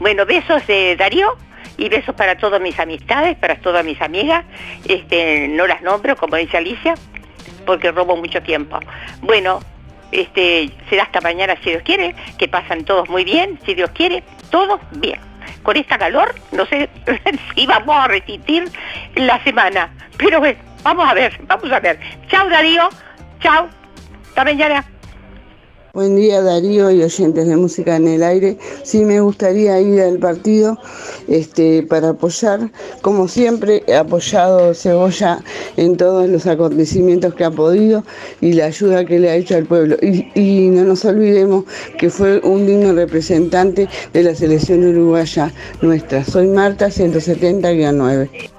Bueno, besos de Darío y besos para todas mis amistades, para todas mis amigas. Este, no las nombro, como dice Alicia, porque robo mucho tiempo. Bueno, este, será hasta mañana si Dios quiere, que pasan todos muy bien, si Dios quiere, todos bien. Con esta calor, no sé si vamos a resistir la semana, pero bueno, vamos a ver, vamos a ver. Chao Darío, chao, hasta mañana. Buen día Darío y oyentes de música en el aire. Sí me gustaría ir al partido este, para apoyar, como siempre he apoyado Cebolla en todos los acontecimientos que ha podido y la ayuda que le ha hecho al pueblo. Y, no nos olvidemos que fue un digno representante de la selección uruguaya nuestra. Soy Marta 170-9.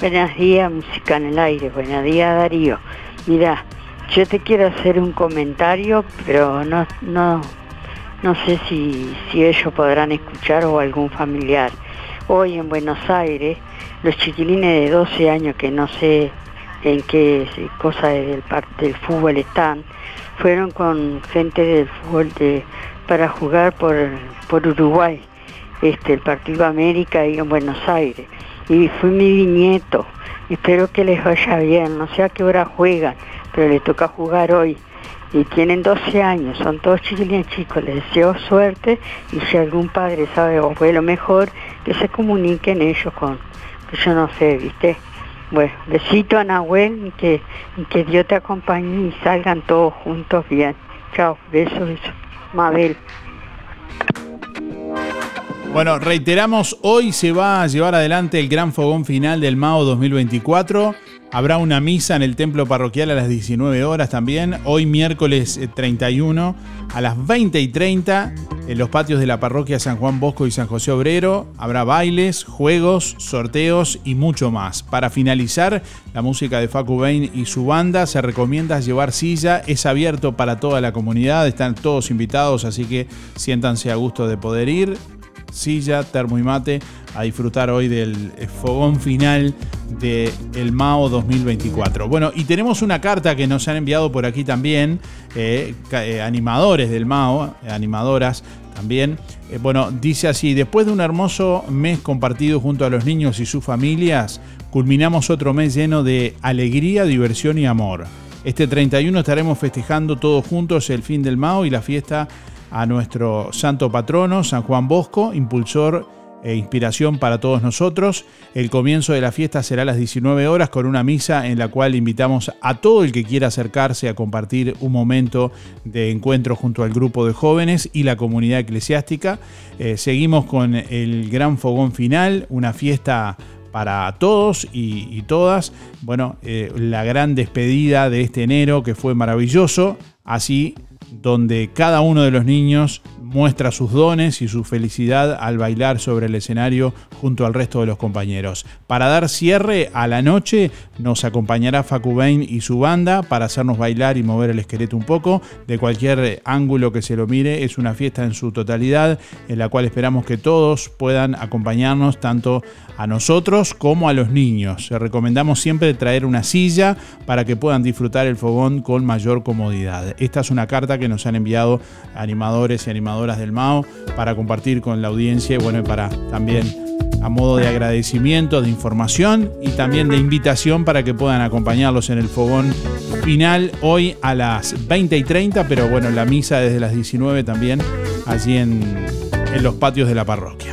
Buenos días, música en el aire. Buenos días Darío. Mira, yo te quiero hacer un comentario, pero no, no, no sé si, si ellos podrán escuchar o algún familiar. Hoy en Buenos Aires, los chiquilines de 12 años que no sé en qué cosa del, del fútbol están, fueron con gente del fútbol para jugar por, por Uruguay, este, el Partido América y en Buenos Aires. Y fue mi nieto. Espero que les vaya bien, no sé a qué hora juegan pero le toca jugar hoy. y tienen 12 años, son todos chiquilines chicos, les deseo suerte y si algún padre sabe o lo mejor, que se comuniquen ellos con, que yo no sé, ¿viste? Bueno, besito a Nahuel y que, y que Dios te acompañe y salgan todos juntos bien. Chao, besos, besos. Mabel. Bueno, reiteramos, hoy se va a llevar adelante el gran fogón final del MAO 2024. Habrá una misa en el templo parroquial a las 19 horas también. Hoy miércoles 31 eh, a las 20 y 30 en los patios de la parroquia San Juan Bosco y San José Obrero. Habrá bailes, juegos, sorteos y mucho más. Para finalizar, la música de Facu Bain y su banda se recomienda llevar silla. Es abierto para toda la comunidad. Están todos invitados, así que siéntanse a gusto de poder ir silla, termo y mate a disfrutar hoy del eh, fogón final del el MAO 2024. Bueno, y tenemos una carta que nos han enviado por aquí también, eh, eh, animadores del MAO, animadoras también. bueno, dice así, después de un hermoso mes compartido junto a los niños y sus familias, culminamos otro mes lleno de alegría, diversión y amor. Este 31 estaremos festejando todos juntos el fin del MAO y la fiesta a nuestro santo patrono, San Juan Bosco, impulsor e inspiración para todos nosotros. El comienzo de la fiesta será a las 19 horas con una misa en la cual invitamos a todo el que quiera acercarse a compartir un momento de encuentro junto al grupo de jóvenes y la comunidad eclesiástica. Eh, seguimos con el gran fogón final, una fiesta para todos y, todas. Bueno, eh, la gran despedida de este enero que fue maravilloso. Así donde cada uno de los niños muestra sus dones y su felicidad al bailar sobre el escenario junto al resto de los compañeros. Para dar cierre a la noche nos acompañará Facu Bain y su banda para hacernos bailar y mover el esqueleto un poco. De cualquier ángulo que se lo mire, es una fiesta en su totalidad en la cual esperamos que todos puedan acompañarnos tanto a nosotros como a los niños. Se recomendamos siempre traer una silla para que puedan disfrutar el fogón con mayor comodidad. Esta es una carta que nos han enviado animadores y del MAO para compartir con la audiencia y bueno, para también a modo de agradecimiento, de información y también de invitación para que puedan acompañarlos en el fogón final hoy a las 20 y 30, pero bueno, la misa desde las 19 también allí en, en los patios de la parroquia.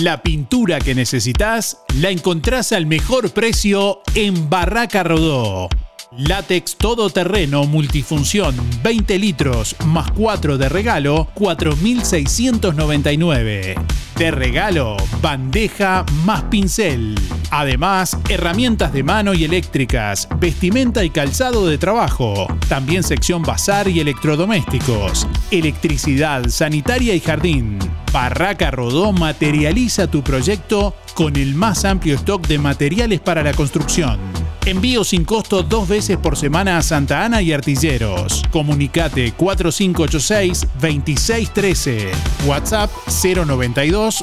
La pintura que necesitas la encontrás al mejor precio en Barraca Rodó. Látex todoterreno multifunción 20 litros más 4 de regalo 4.699. De regalo, bandeja más pincel. Además, herramientas de mano y eléctricas, vestimenta y calzado de trabajo. También sección bazar y electrodomésticos. Electricidad, sanitaria y jardín. Barraca Rodó materializa tu proyecto con el más amplio stock de materiales para la construcción. Envío sin costo dos veces por semana a Santa Ana y Artilleros. Comunicate 4586-2613. WhatsApp 092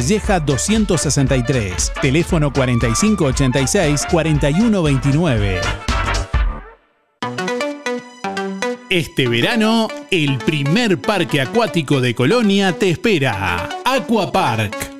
Lavalleja 263, teléfono 4586-4129. Este verano, el primer parque acuático de Colonia te espera. Aquapark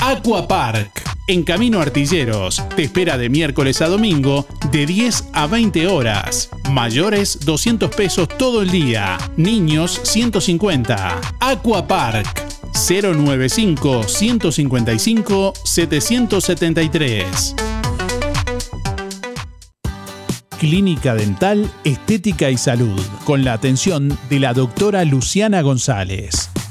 Aquapark, en Camino Artilleros, te espera de miércoles a domingo de 10 a 20 horas. Mayores 200 pesos todo el día. Niños 150. Aquapark 095 155 773. Clínica Dental, Estética y Salud, con la atención de la doctora Luciana González.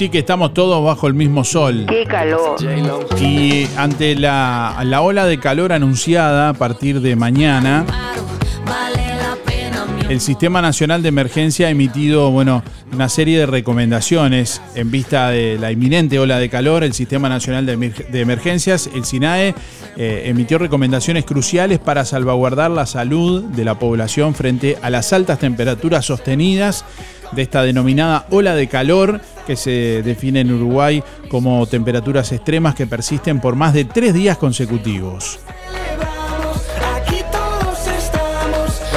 Sí que estamos todos bajo el mismo sol. Qué calor. Y ante la, la ola de calor anunciada a partir de mañana, el Sistema Nacional de Emergencia ha emitido bueno, una serie de recomendaciones en vista de la inminente ola de calor. El Sistema Nacional de, Emer- de Emergencias, el SINAE, eh, emitió recomendaciones cruciales para salvaguardar la salud de la población frente a las altas temperaturas sostenidas de esta denominada ola de calor que se define en Uruguay como temperaturas extremas que persisten por más de tres días consecutivos.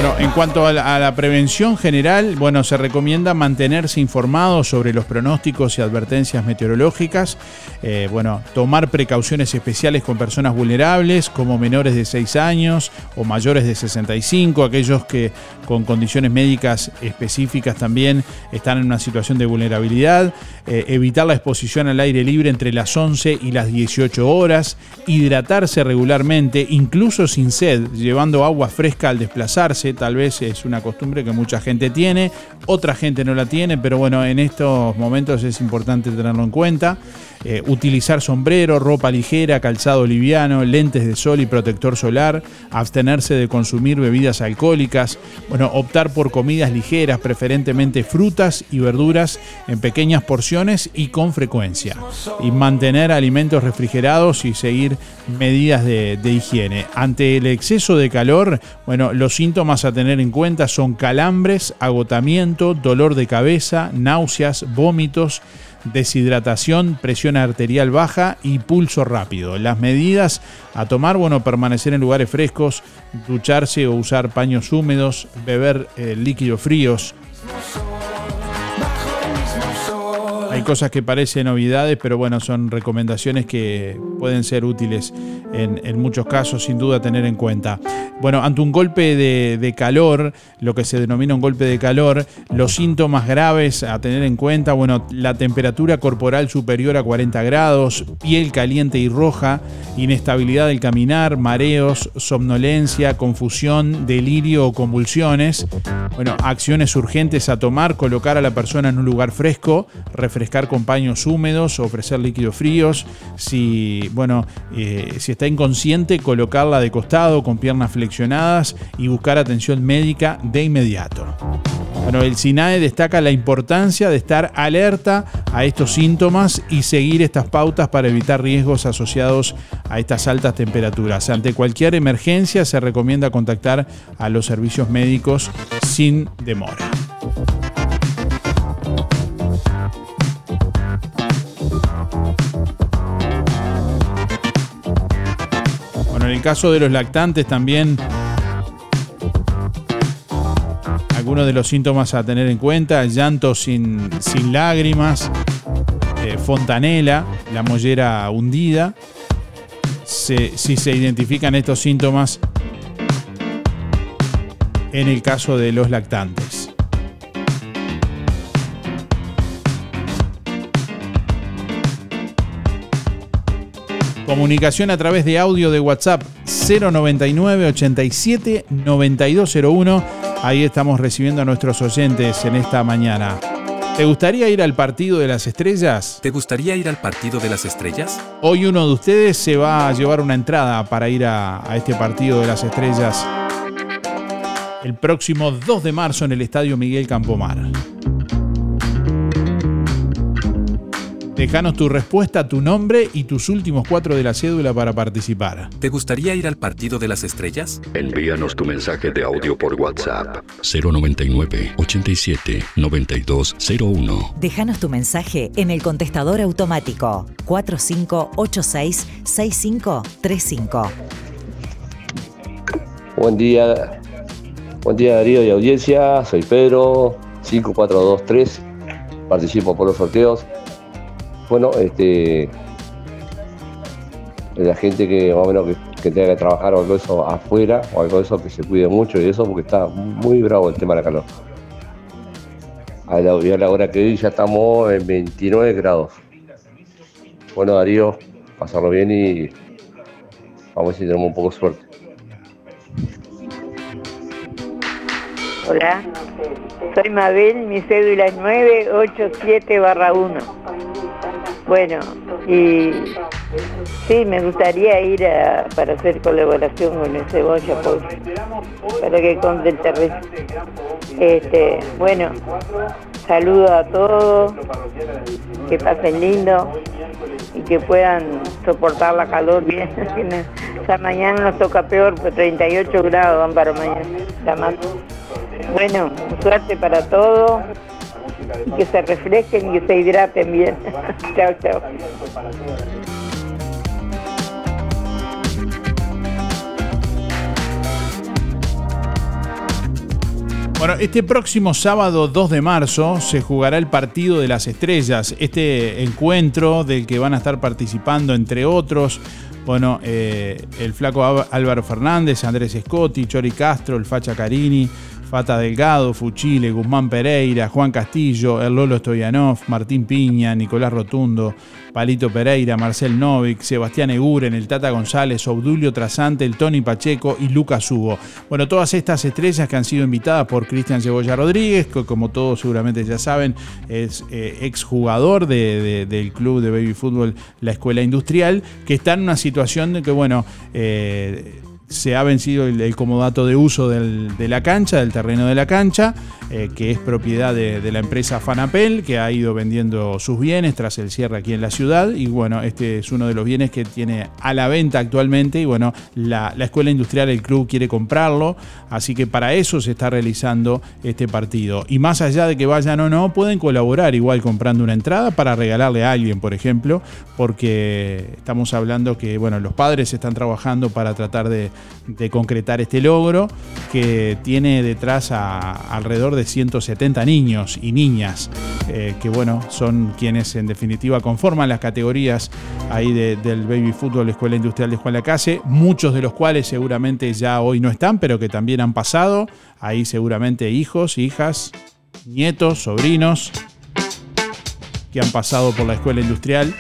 Bueno, en cuanto a la, a la prevención general, bueno, se recomienda mantenerse informado sobre los pronósticos y advertencias meteorológicas. Eh, bueno, tomar precauciones especiales con personas vulnerables, como menores de 6 años o mayores de 65, aquellos que con condiciones médicas específicas también están en una situación de vulnerabilidad. Eh, evitar la exposición al aire libre entre las 11 y las 18 horas. Hidratarse regularmente, incluso sin sed, llevando agua fresca al desplazarse. Tal vez es una costumbre que mucha gente tiene, otra gente no la tiene, pero bueno, en estos momentos es importante tenerlo en cuenta. Eh, utilizar sombrero, ropa ligera, calzado liviano, lentes de sol y protector solar, abstenerse de consumir bebidas alcohólicas, bueno, optar por comidas ligeras, preferentemente frutas y verduras en pequeñas porciones y con frecuencia, y mantener alimentos refrigerados y seguir medidas de, de higiene. Ante el exceso de calor, bueno, los síntomas a tener en cuenta son calambres, agotamiento, dolor de cabeza, náuseas, vómitos, deshidratación, presión arterial baja y pulso rápido. Las medidas a tomar, bueno, permanecer en lugares frescos, ducharse o usar paños húmedos, beber eh, líquidos fríos. Hay cosas que parecen novedades, pero bueno, son recomendaciones que pueden ser útiles en, en muchos casos, sin duda tener en cuenta. Bueno, ante un golpe de, de calor, lo que se denomina un golpe de calor, los síntomas graves a tener en cuenta, bueno, la temperatura corporal superior a 40 grados, piel caliente y roja, inestabilidad del caminar, mareos, somnolencia, confusión, delirio o convulsiones. Bueno, acciones urgentes a tomar, colocar a la persona en un lugar fresco, refrescar con paños húmedos, ofrecer líquidos fríos. Si, bueno, eh, si está inconsciente, colocarla de costado con piernas flexionadas y buscar atención médica de inmediato. Bueno, el SINAE destaca la importancia de estar alerta a estos síntomas y seguir estas pautas para evitar riesgos asociados a estas altas temperaturas. Ante cualquier emergencia se recomienda contactar a los servicios médicos sin demora. Caso de los lactantes también algunos de los síntomas a tener en cuenta, llanto sin, sin lágrimas, eh, fontanela, la mollera hundida. Si se identifican estos síntomas en el caso de los lactantes. Comunicación a través de audio de WhatsApp 099 87 9201. Ahí estamos recibiendo a nuestros oyentes en esta mañana. ¿Te gustaría ir al partido de las estrellas? ¿Te gustaría ir al partido de las estrellas? Hoy uno de ustedes se va a llevar una entrada para ir a, a este partido de las estrellas el próximo 2 de marzo en el Estadio Miguel Campomar. Déjanos tu respuesta, tu nombre y tus últimos cuatro de la cédula para participar. ¿Te gustaría ir al partido de las estrellas? Envíanos tu mensaje de audio por WhatsApp 099 87 9201. Déjanos tu mensaje en el contestador automático 4586 6535. Buen día, buen día Darío y audiencia, soy Pedro, 5423, participo por los sorteos. Bueno, este, la gente que más o menos que, tenga que trabajar o algo de eso afuera o algo de eso que se cuide mucho y eso porque está muy bravo el tema de la calor. A la, a la hora que hoy ya estamos en 29 grados. Bueno Darío, pasarlo bien y vamos a ver si tenemos un poco de suerte. Hola, soy Mabel, mi cédula es 987 1. Bueno, y sí, me gustaría ir para hacer colaboración con el Cebolla por- para que conte el terreno. Este, bueno, saludo a todos, que pasen lindo y que puedan soportar la calor bien. Ya mañana nos toca peor, pues 38 grados van para mañana. Bueno, suerte para todos que se refresquen y que se hidraten bien. chao, chao. Bueno, este próximo sábado 2 de marzo se jugará el partido de las estrellas, este encuentro del que van a estar participando entre otros Bueno, eh, el flaco Álvaro Fernández, Andrés Scotti, Chori Castro, el Facha Carini, Fata Delgado, Fuchile, Guzmán Pereira, Juan Castillo, el Lolo Stoyanov, Martín Piña, Nicolás Rotundo, Palito Pereira, Marcel Novik, Sebastián Eguren, el Tata González, Obdulio Trasante, el Tony Pacheco y Lucas Hugo. Bueno, todas estas estrellas que han sido invitadas por Cristian Cebolla Rodríguez, que como todos seguramente ya saben, es eh, exjugador de- de- del club de baby fútbol La Escuela Industrial, que está en una situación de que, bueno, eh, se ha vencido el, el comodato de uso del- de la cancha, del terreno de la cancha, eh, que es propiedad de, la empresa Fanapel, que ha ido vendiendo sus bienes tras el cierre aquí en la ciudad. Y bueno, este es uno de los bienes que tiene a la venta actualmente. Y bueno, la, la escuela industrial, el club quiere comprarlo. Así que para eso se está realizando este partido. Y más allá de que vayan o no, pueden colaborar igual comprando una entrada para regalarle a alguien, por ejemplo, porque estamos hablando que bueno, los padres están trabajando para tratar de, de concretar este logro que tiene detrás a alrededor de 170 niños y niñas eh, que bueno, son quienes en definitiva conforman las categorías ahí de- del baby fútbol Escuela Industrial de Juan Lacase, muchos de los cuales seguramente ya hoy no están, pero que también han pasado, ahí seguramente hijos, hijas, nietos, sobrinos, que han pasado por la escuela industrial.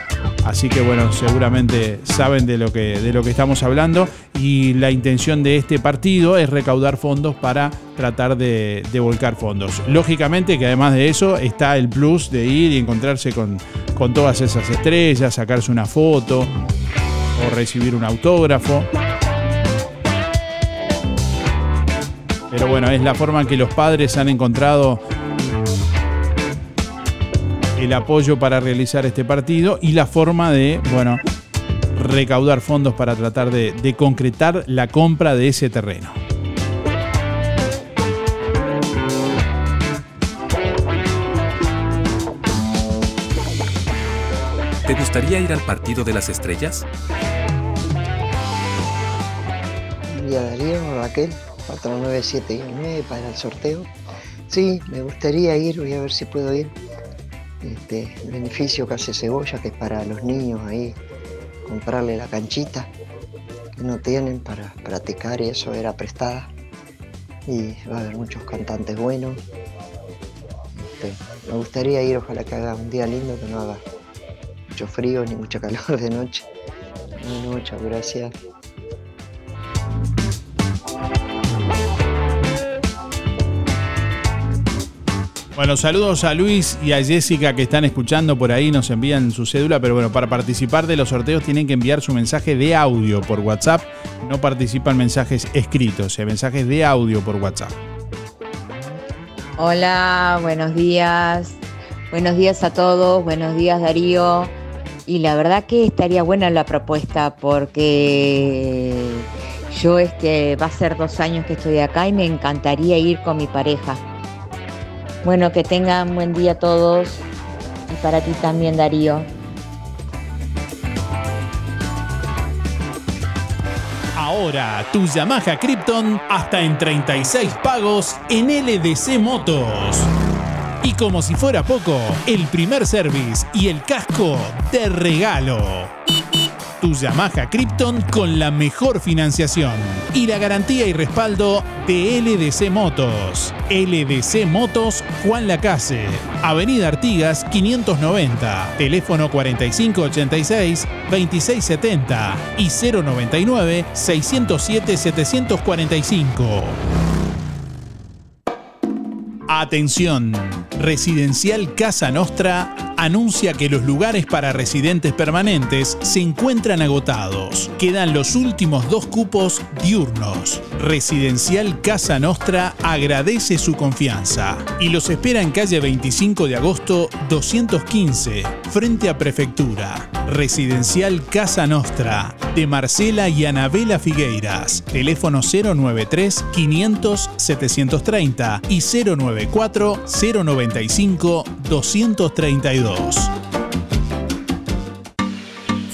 Así que bueno, seguramente saben de lo que, de lo que estamos hablando. Y la intención de este partido es recaudar fondos para tratar de, de volcar fondos. Lógicamente que además de eso está el plus de ir y encontrarse con, con todas esas estrellas, sacarse una foto o recibir un autógrafo. Pero bueno, es la forma en que los padres han encontrado el apoyo para realizar este partido y la forma de, bueno, recaudar fondos para tratar de, de concretar la compra de ese terreno. ¿Te gustaría ir al partido de las estrellas? Día Darío, Raquel, 49719 para el sorteo. Sí, me gustaría ir, voy a ver si puedo ir. Este, el beneficio que hace Cebolla, que es para los niños ahí, comprarle la canchita que no tienen para practicar y eso era prestada. Y va a haber muchos cantantes buenos. Este, me gustaría ir, ojalá que haga un día lindo, que no haga mucho frío ni mucho calor de noche. Bueno, muchas gracias. Bueno, saludos a Luis y a Jessica que están escuchando por ahí, nos envían su cédula, pero bueno, para participar de los sorteos tienen que enviar su mensaje de audio por WhatsApp, no participan mensajes escritos, eh, mensajes de audio por WhatsApp. Hola, buenos días. Buenos días a todos, buenos días Darío. Y la verdad que estaría buena la propuesta porque yo este va a ser dos años que estoy acá y me encantaría ir con mi pareja. Bueno, que tengan buen día todos y para ti también Darío. Ahora tu Yamaha Krypton hasta en 36 pagos en LDC Motos. Y como si fuera poco, el primer service y el casco de regalo. Tu Yamaha Krypton con la mejor financiación y la garantía y respaldo de LDC Motos. LDC Motos Juan Lacase, Avenida Artigas 590, teléfono 4586-2670 y 099-607-745. Atención, Residencial Casa Nostra anuncia que los lugares para residentes permanentes se encuentran agotados. Quedan los últimos dos cupos diurnos. Residencial Casa Nostra agradece su confianza y los espera en calle 25 de agosto 215, frente a Prefectura. Residencial Casa Nostra, de Marcela y Anabela Figueiras. Teléfono 093 500 730 y 094 095 232. Unidos.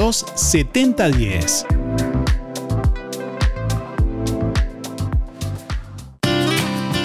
7010.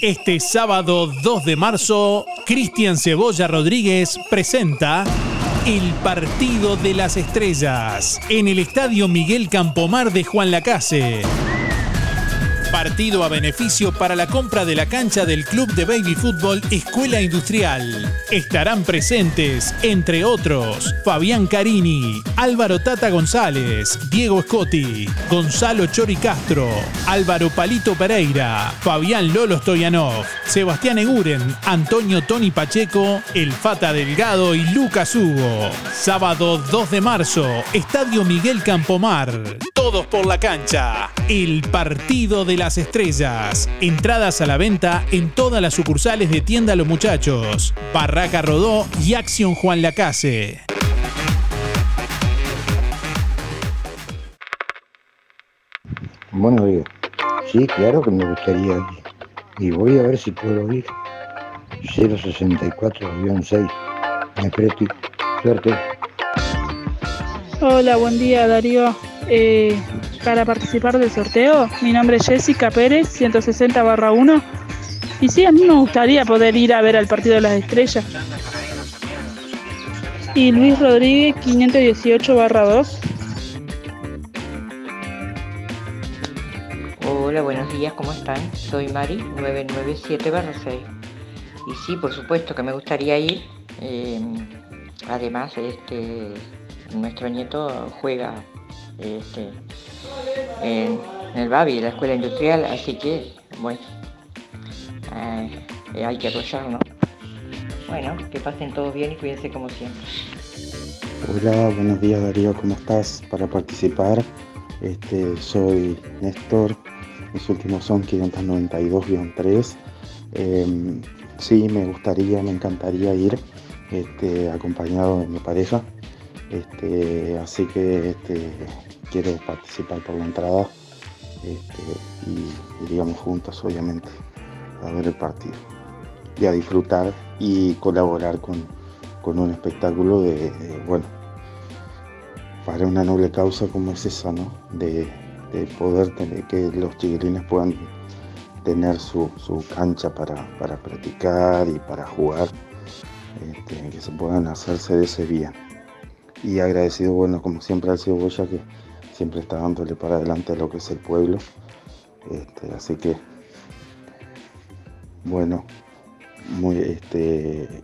Este sábado 2 de marzo, Cristian Cebolla Rodríguez presenta el Partido de las Estrellas en el Estadio Miguel Campomar de Juan Lacase. Partido a beneficio para la compra de la cancha del Club de Baby Fútbol Escuela Industrial. Estarán presentes, entre otros, Fabián Carini, Álvaro Tata González, Diego Scotti, Gonzalo Chori Castro, Álvaro Palito Pereira, Fabián Lolo Stoyanov, Sebastián Eguren, Antonio Tony Pacheco, El Fata Delgado y Lucas Hugo. Sábado 2 de marzo, Estadio Miguel Campomar. Todos por la cancha. El Partido de las Estrellas. Entradas a la venta en todas las sucursales de Tienda Los Muchachos, Barraca Rodó y Acción Juan Lacase. Buenos días. Sí, claro que me gustaría ir. Y voy a ver si puedo ir. 064-6. Me presto. Suerte. Hola, buen día Darío. Eh, para participar del sorteo, mi nombre es Jessica Pérez, 160 barra 1. Y sí, a mí me gustaría poder ir a ver al Partido de las Estrellas. Y Luis Rodríguez, 518 barra 2. Hola, buenos días, ¿cómo están? Soy Mari, 997 6. Y sí, por supuesto que me gustaría ir. eh, además, este, nuestro nieto juega este, en, el BABI, la Escuela Industrial, así que, bueno, eh, eh, hay que apoyar, ¿no? Bueno, que pasen todos bien y cuídense como siempre. Hola, buenos días Darío, ¿cómo estás? Para participar, este, soy Néstor, mis últimos son 592-3. Em, sí, me gustaría, me encantaría ir este, acompañado de mi pareja. Este, así que este, quiero participar por la entrada este, y iríamos juntos, obviamente, a ver el partido y a disfrutar y colaborar con, un espectáculo de, bueno, para una noble causa como es esa, ¿no? De, de poder tener, que los chiquilines puedan tener su, cancha para, practicar y para jugar, que se puedan hacerse de ese bien. Y agradecido, bueno, como siempre al Cebolla que siempre está dándole para adelante a lo que es el pueblo. Este, así que, bueno, muy, este,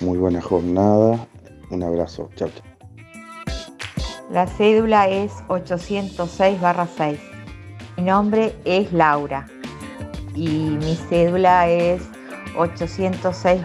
muy buena jornada. Un abrazo. Chao. La cédula es 806 6. Mi nombre es Laura. y mi cédula es 806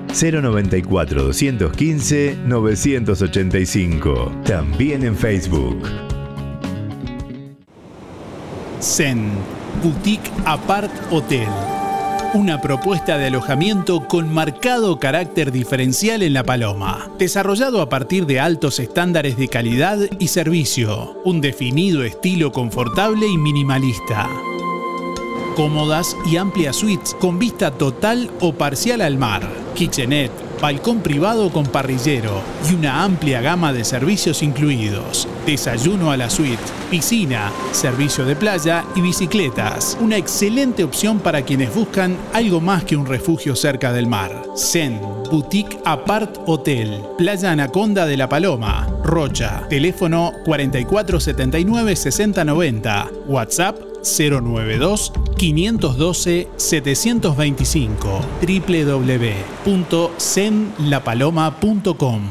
094 215 985. También en Facebook. Zen, Boutique Apart Hotel. Una propuesta de alojamiento con marcado carácter diferencial en La Paloma, desarrollado a partir de altos estándares de calidad y servicio, un definido estilo confortable y minimalista. Cómodas y amplias suites con vista total o parcial al mar, kitchenette, balcón privado con parrillero y una amplia gama de servicios incluidos. Desayuno a la suite, piscina, servicio de playa y bicicletas. Una excelente opción para quienes buscan algo más que un refugio cerca del mar. Zen, Boutique Apart Hotel, Playa Anaconda de la Paloma, Rocha, teléfono 4479-6090, WhatsApp 092 512 725 www.zenlapaloma.com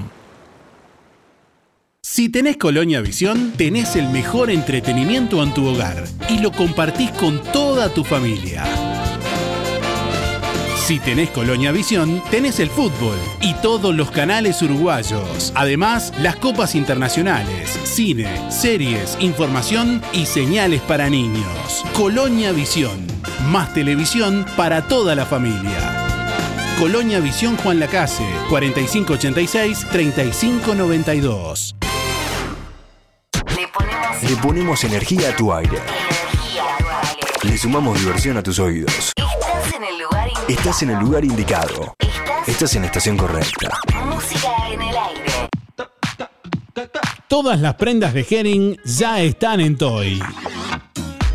Si tenés Colonia Visión, tenés el mejor entretenimiento en tu hogar y lo compartís con toda tu familia. Si tenés Colonia Visión, tenés el fútbol y todos los canales uruguayos. Además, las copas internacionales, cine, series, información y señales para niños. Colonia Visión. Más televisión para toda la familia. Colonia Visión Juan Lacase, 4586-3592. Le ponemos energía a tu aire. Le sumamos diversión a tus oídos. Estás en el lugar Estás en el lugar indicado. Estás en la estación correcta. Música en el aire. Todas las prendas de Herring ya están en Toy.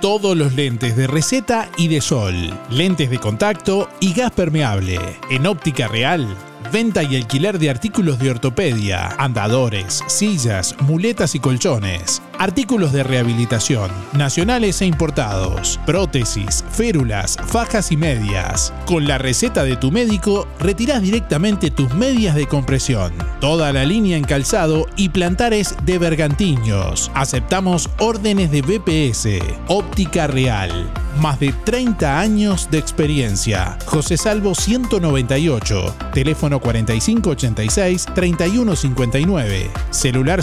todos los lentes de receta y de sol, lentes de contacto y gas permeable. En óptica real, venta y alquiler de artículos de ortopedia, andadores, sillas, muletas y colchones, artículos de rehabilitación, nacionales e importados, prótesis, férulas, fajas y medias. Con la receta de tu médico, retirás directamente tus medias de compresión. Toda la línea en calzado y plantares de bergantiños. Aceptamos órdenes de BPS. Óptica Real. Más de 30 años de experiencia. José Salvo 198. Teléfono 4586-3159. Celular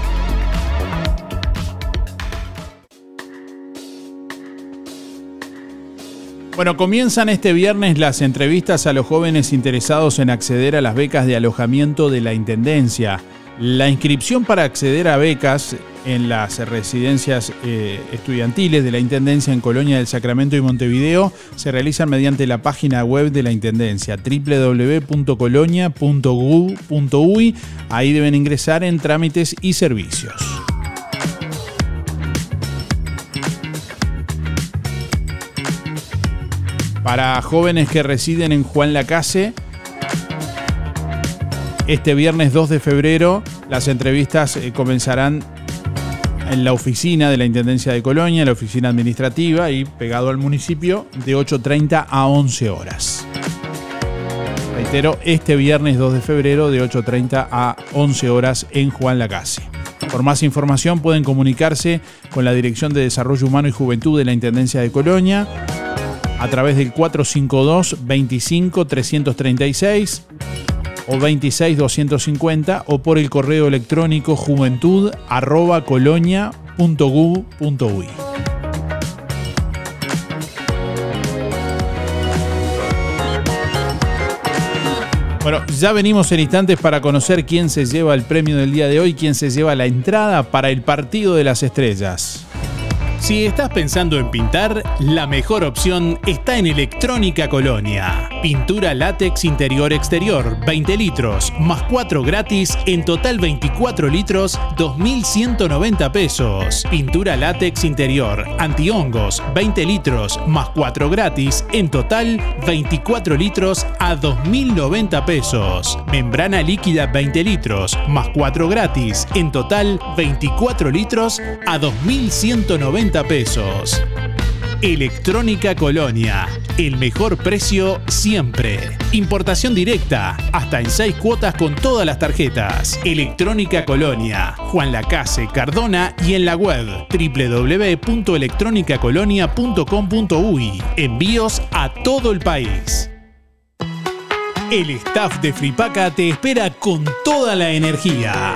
Bueno, comienzan este viernes las entrevistas a los jóvenes interesados en acceder a las becas de alojamiento de la Intendencia. La inscripción para acceder a becas en las residencias eh, estudiantiles de la Intendencia en Colonia del Sacramento y Montevideo se realiza mediante la página web de la Intendencia www.colonia.gov.uy. Ahí deben ingresar en trámites y servicios. Para jóvenes que residen en Juan Lacase, este viernes 2 de febrero las entrevistas eh, comenzarán en la oficina de la Intendencia de Colonia, la oficina administrativa y pegado al municipio de 8.30 a 11 horas. Reitero, este viernes 2 de febrero de 8.30 a 11 horas en Juan Lacase. Por más información pueden comunicarse con la Dirección de Desarrollo Humano y Juventud de la Intendencia de Colonia a través del 452 25 336 o 26 250 o por el correo electrónico juventud arroba. Bueno, ya venimos en instantes para conocer quién se lleva el premio del día de hoy, quién se lleva la entrada para el partido de las estrellas. Si estás pensando en pintar, la mejor opción está en Electrónica Colonia. Pintura látex interior-exterior, 20 litros, más 4 gratis, en total 24 litros, 2.190 pesos. Pintura látex interior, antihongos, 20 litros, más 4 gratis, en total 24 litros a 2.090 pesos. Membrana líquida 20 litros, más 4 gratis, en total 24 litros a 2.190 pesos. Electrónica Colonia. El mejor precio siempre. Importación directa. Hasta en 6 cuotas con todas las tarjetas. Electrónica Colonia. Juan Lacase, Cardona y en la web www.electronicacolonia.com.uy. Envíos a todo el país. El staff de Fripaca te espera con toda la energía.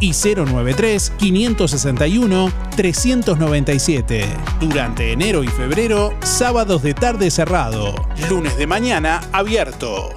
y 093 560 397. Durante enero y febrero, sábados de tarde cerrado, lunes de mañana abierto.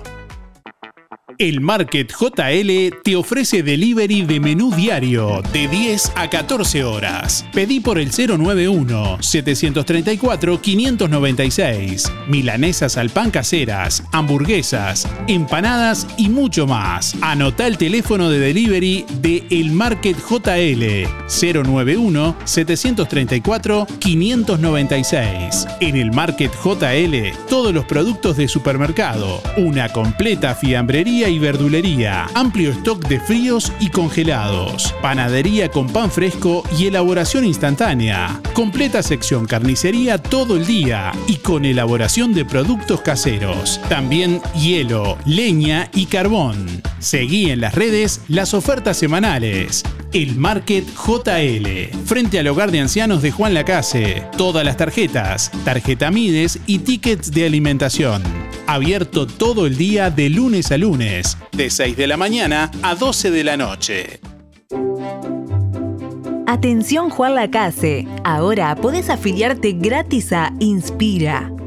El Market JL te ofrece delivery de menú diario de 10 a 14 horas. Pedí por el 091-734-596. Milanesas al pan caseras, hamburguesas, empanadas y mucho más. Anota el teléfono de delivery de El Market JL 091-734-596. En el Market JL, todos los productos de supermercado, una completa fiambrería y verdulería, amplio stock de fríos y congelados, panadería con pan fresco y elaboración instantánea, completa sección carnicería todo el día y con elaboración de productos caseros, también hielo, leña y carbón. Seguí en las redes las ofertas semanales. El Market JL, frente al hogar de ancianos de Juan Lacase. Todas las tarjetas, tarjeta Mides y tickets de alimentación. Abierto todo el día de lunes a lunes, de 6 de la mañana a 12 de la noche. Atención Juan Lacase, ahora podés afiliarte gratis a Inspira.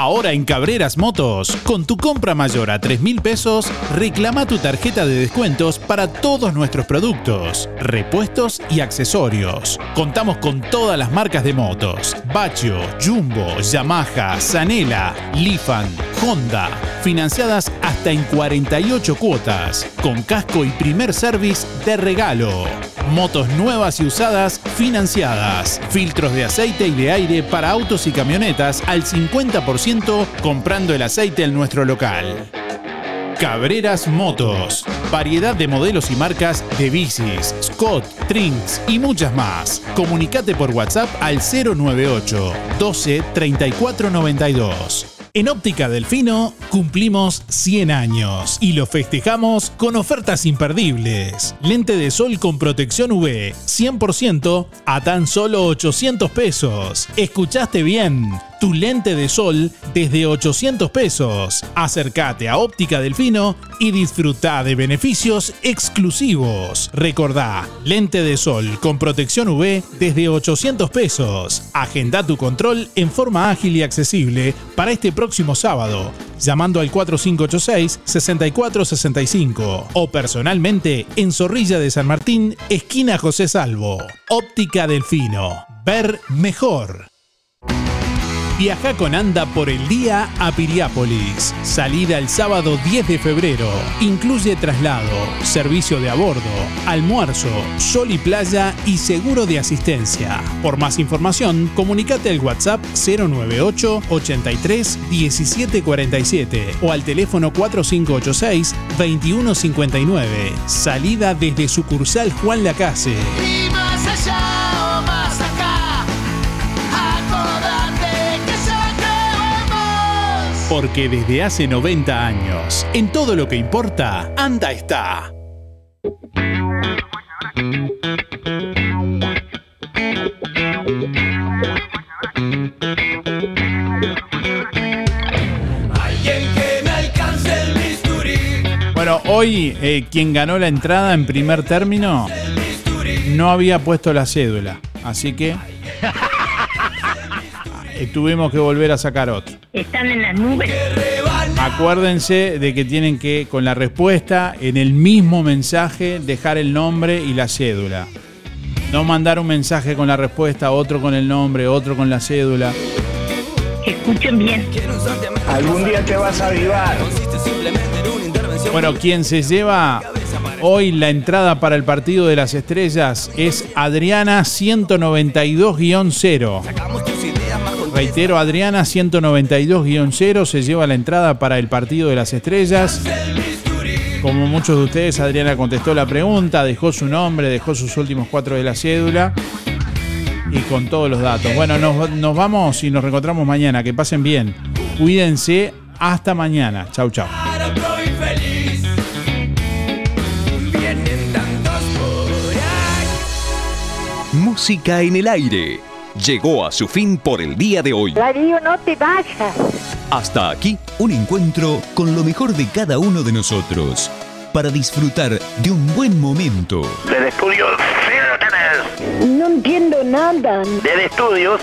Ahora en Cabreras Motos, con tu compra mayor a 3 mil pesos, reclama tu tarjeta de descuentos para todos nuestros productos, repuestos y accesorios. Contamos con todas las marcas de motos: Bachio, Jumbo, Yamaha, Zanela, Lifan, Honda, financiadas hasta en 48 cuotas, con casco y primer service de regalo. Motos nuevas y usadas financiadas. Filtros de aceite y de aire para autos y camionetas al 50% comprando el aceite en nuestro local. Cabreras Motos. Variedad de modelos y marcas de bicis, Scott, Trinks y muchas más. Comunicate por WhatsApp al 098 12 34 92. En Óptica Delfino cumplimos 100 años y lo festejamos con ofertas imperdibles. Lente de sol con protección UV 100% a tan solo 800 pesos. ¿Escuchaste bien? Tu lente de sol desde 800 pesos. Acércate a Óptica Delfino y disfruta de beneficios exclusivos. Recordá, lente de sol con protección UV desde 800 pesos. Agenda tu control en forma ágil y accesible para este próximo sábado, llamando al 4586-6465 o personalmente en Zorrilla de San Martín, esquina José Salvo. Óptica Delfino. Ver mejor. Viaja con Anda por el día a Piriápolis. Salida el sábado 10 de febrero. Incluye traslado, servicio de a bordo, almuerzo, sol y playa y seguro de asistencia. Por más información, comunícate al WhatsApp 098 83 1747 o al teléfono 4586 2159. Salida desde sucursal Juan Lacase. Y allá Porque desde hace 90 años, en todo lo que importa, Anda está. Alguien que me alcance el bisturí. Bueno, hoy eh, quien ganó la entrada en primer término no había puesto la cédula, así que eh, tuvimos que volver a sacar otro. Están en las nubes. Acuérdense de que tienen que, con la respuesta, en el mismo mensaje, dejar el nombre y la cédula. No mandar un mensaje con la respuesta, otro con el nombre, otro con la cédula. Escuchen bien. Algún día te vas a avivar. Bueno, quien se lleva hoy la entrada para el partido de las estrellas es Adriana 192-0. Reitero, Adriana 192-0 se lleva la entrada para el partido de las estrellas. Como muchos de ustedes, Adriana contestó la pregunta, dejó su nombre, dejó sus últimos cuatro de la cédula y con todos los datos. Bueno, nos, nos vamos y nos reencontramos mañana. Que pasen bien. Cuídense. Hasta mañana. Chau, chau. Música en el aire. Llegó a su fin por el día de hoy. Darío, no te vayas. Hasta aquí un encuentro con lo mejor de cada uno de nosotros para disfrutar de un buen momento. Del estudio sigan ustedes. No entiendo nada. Del estudios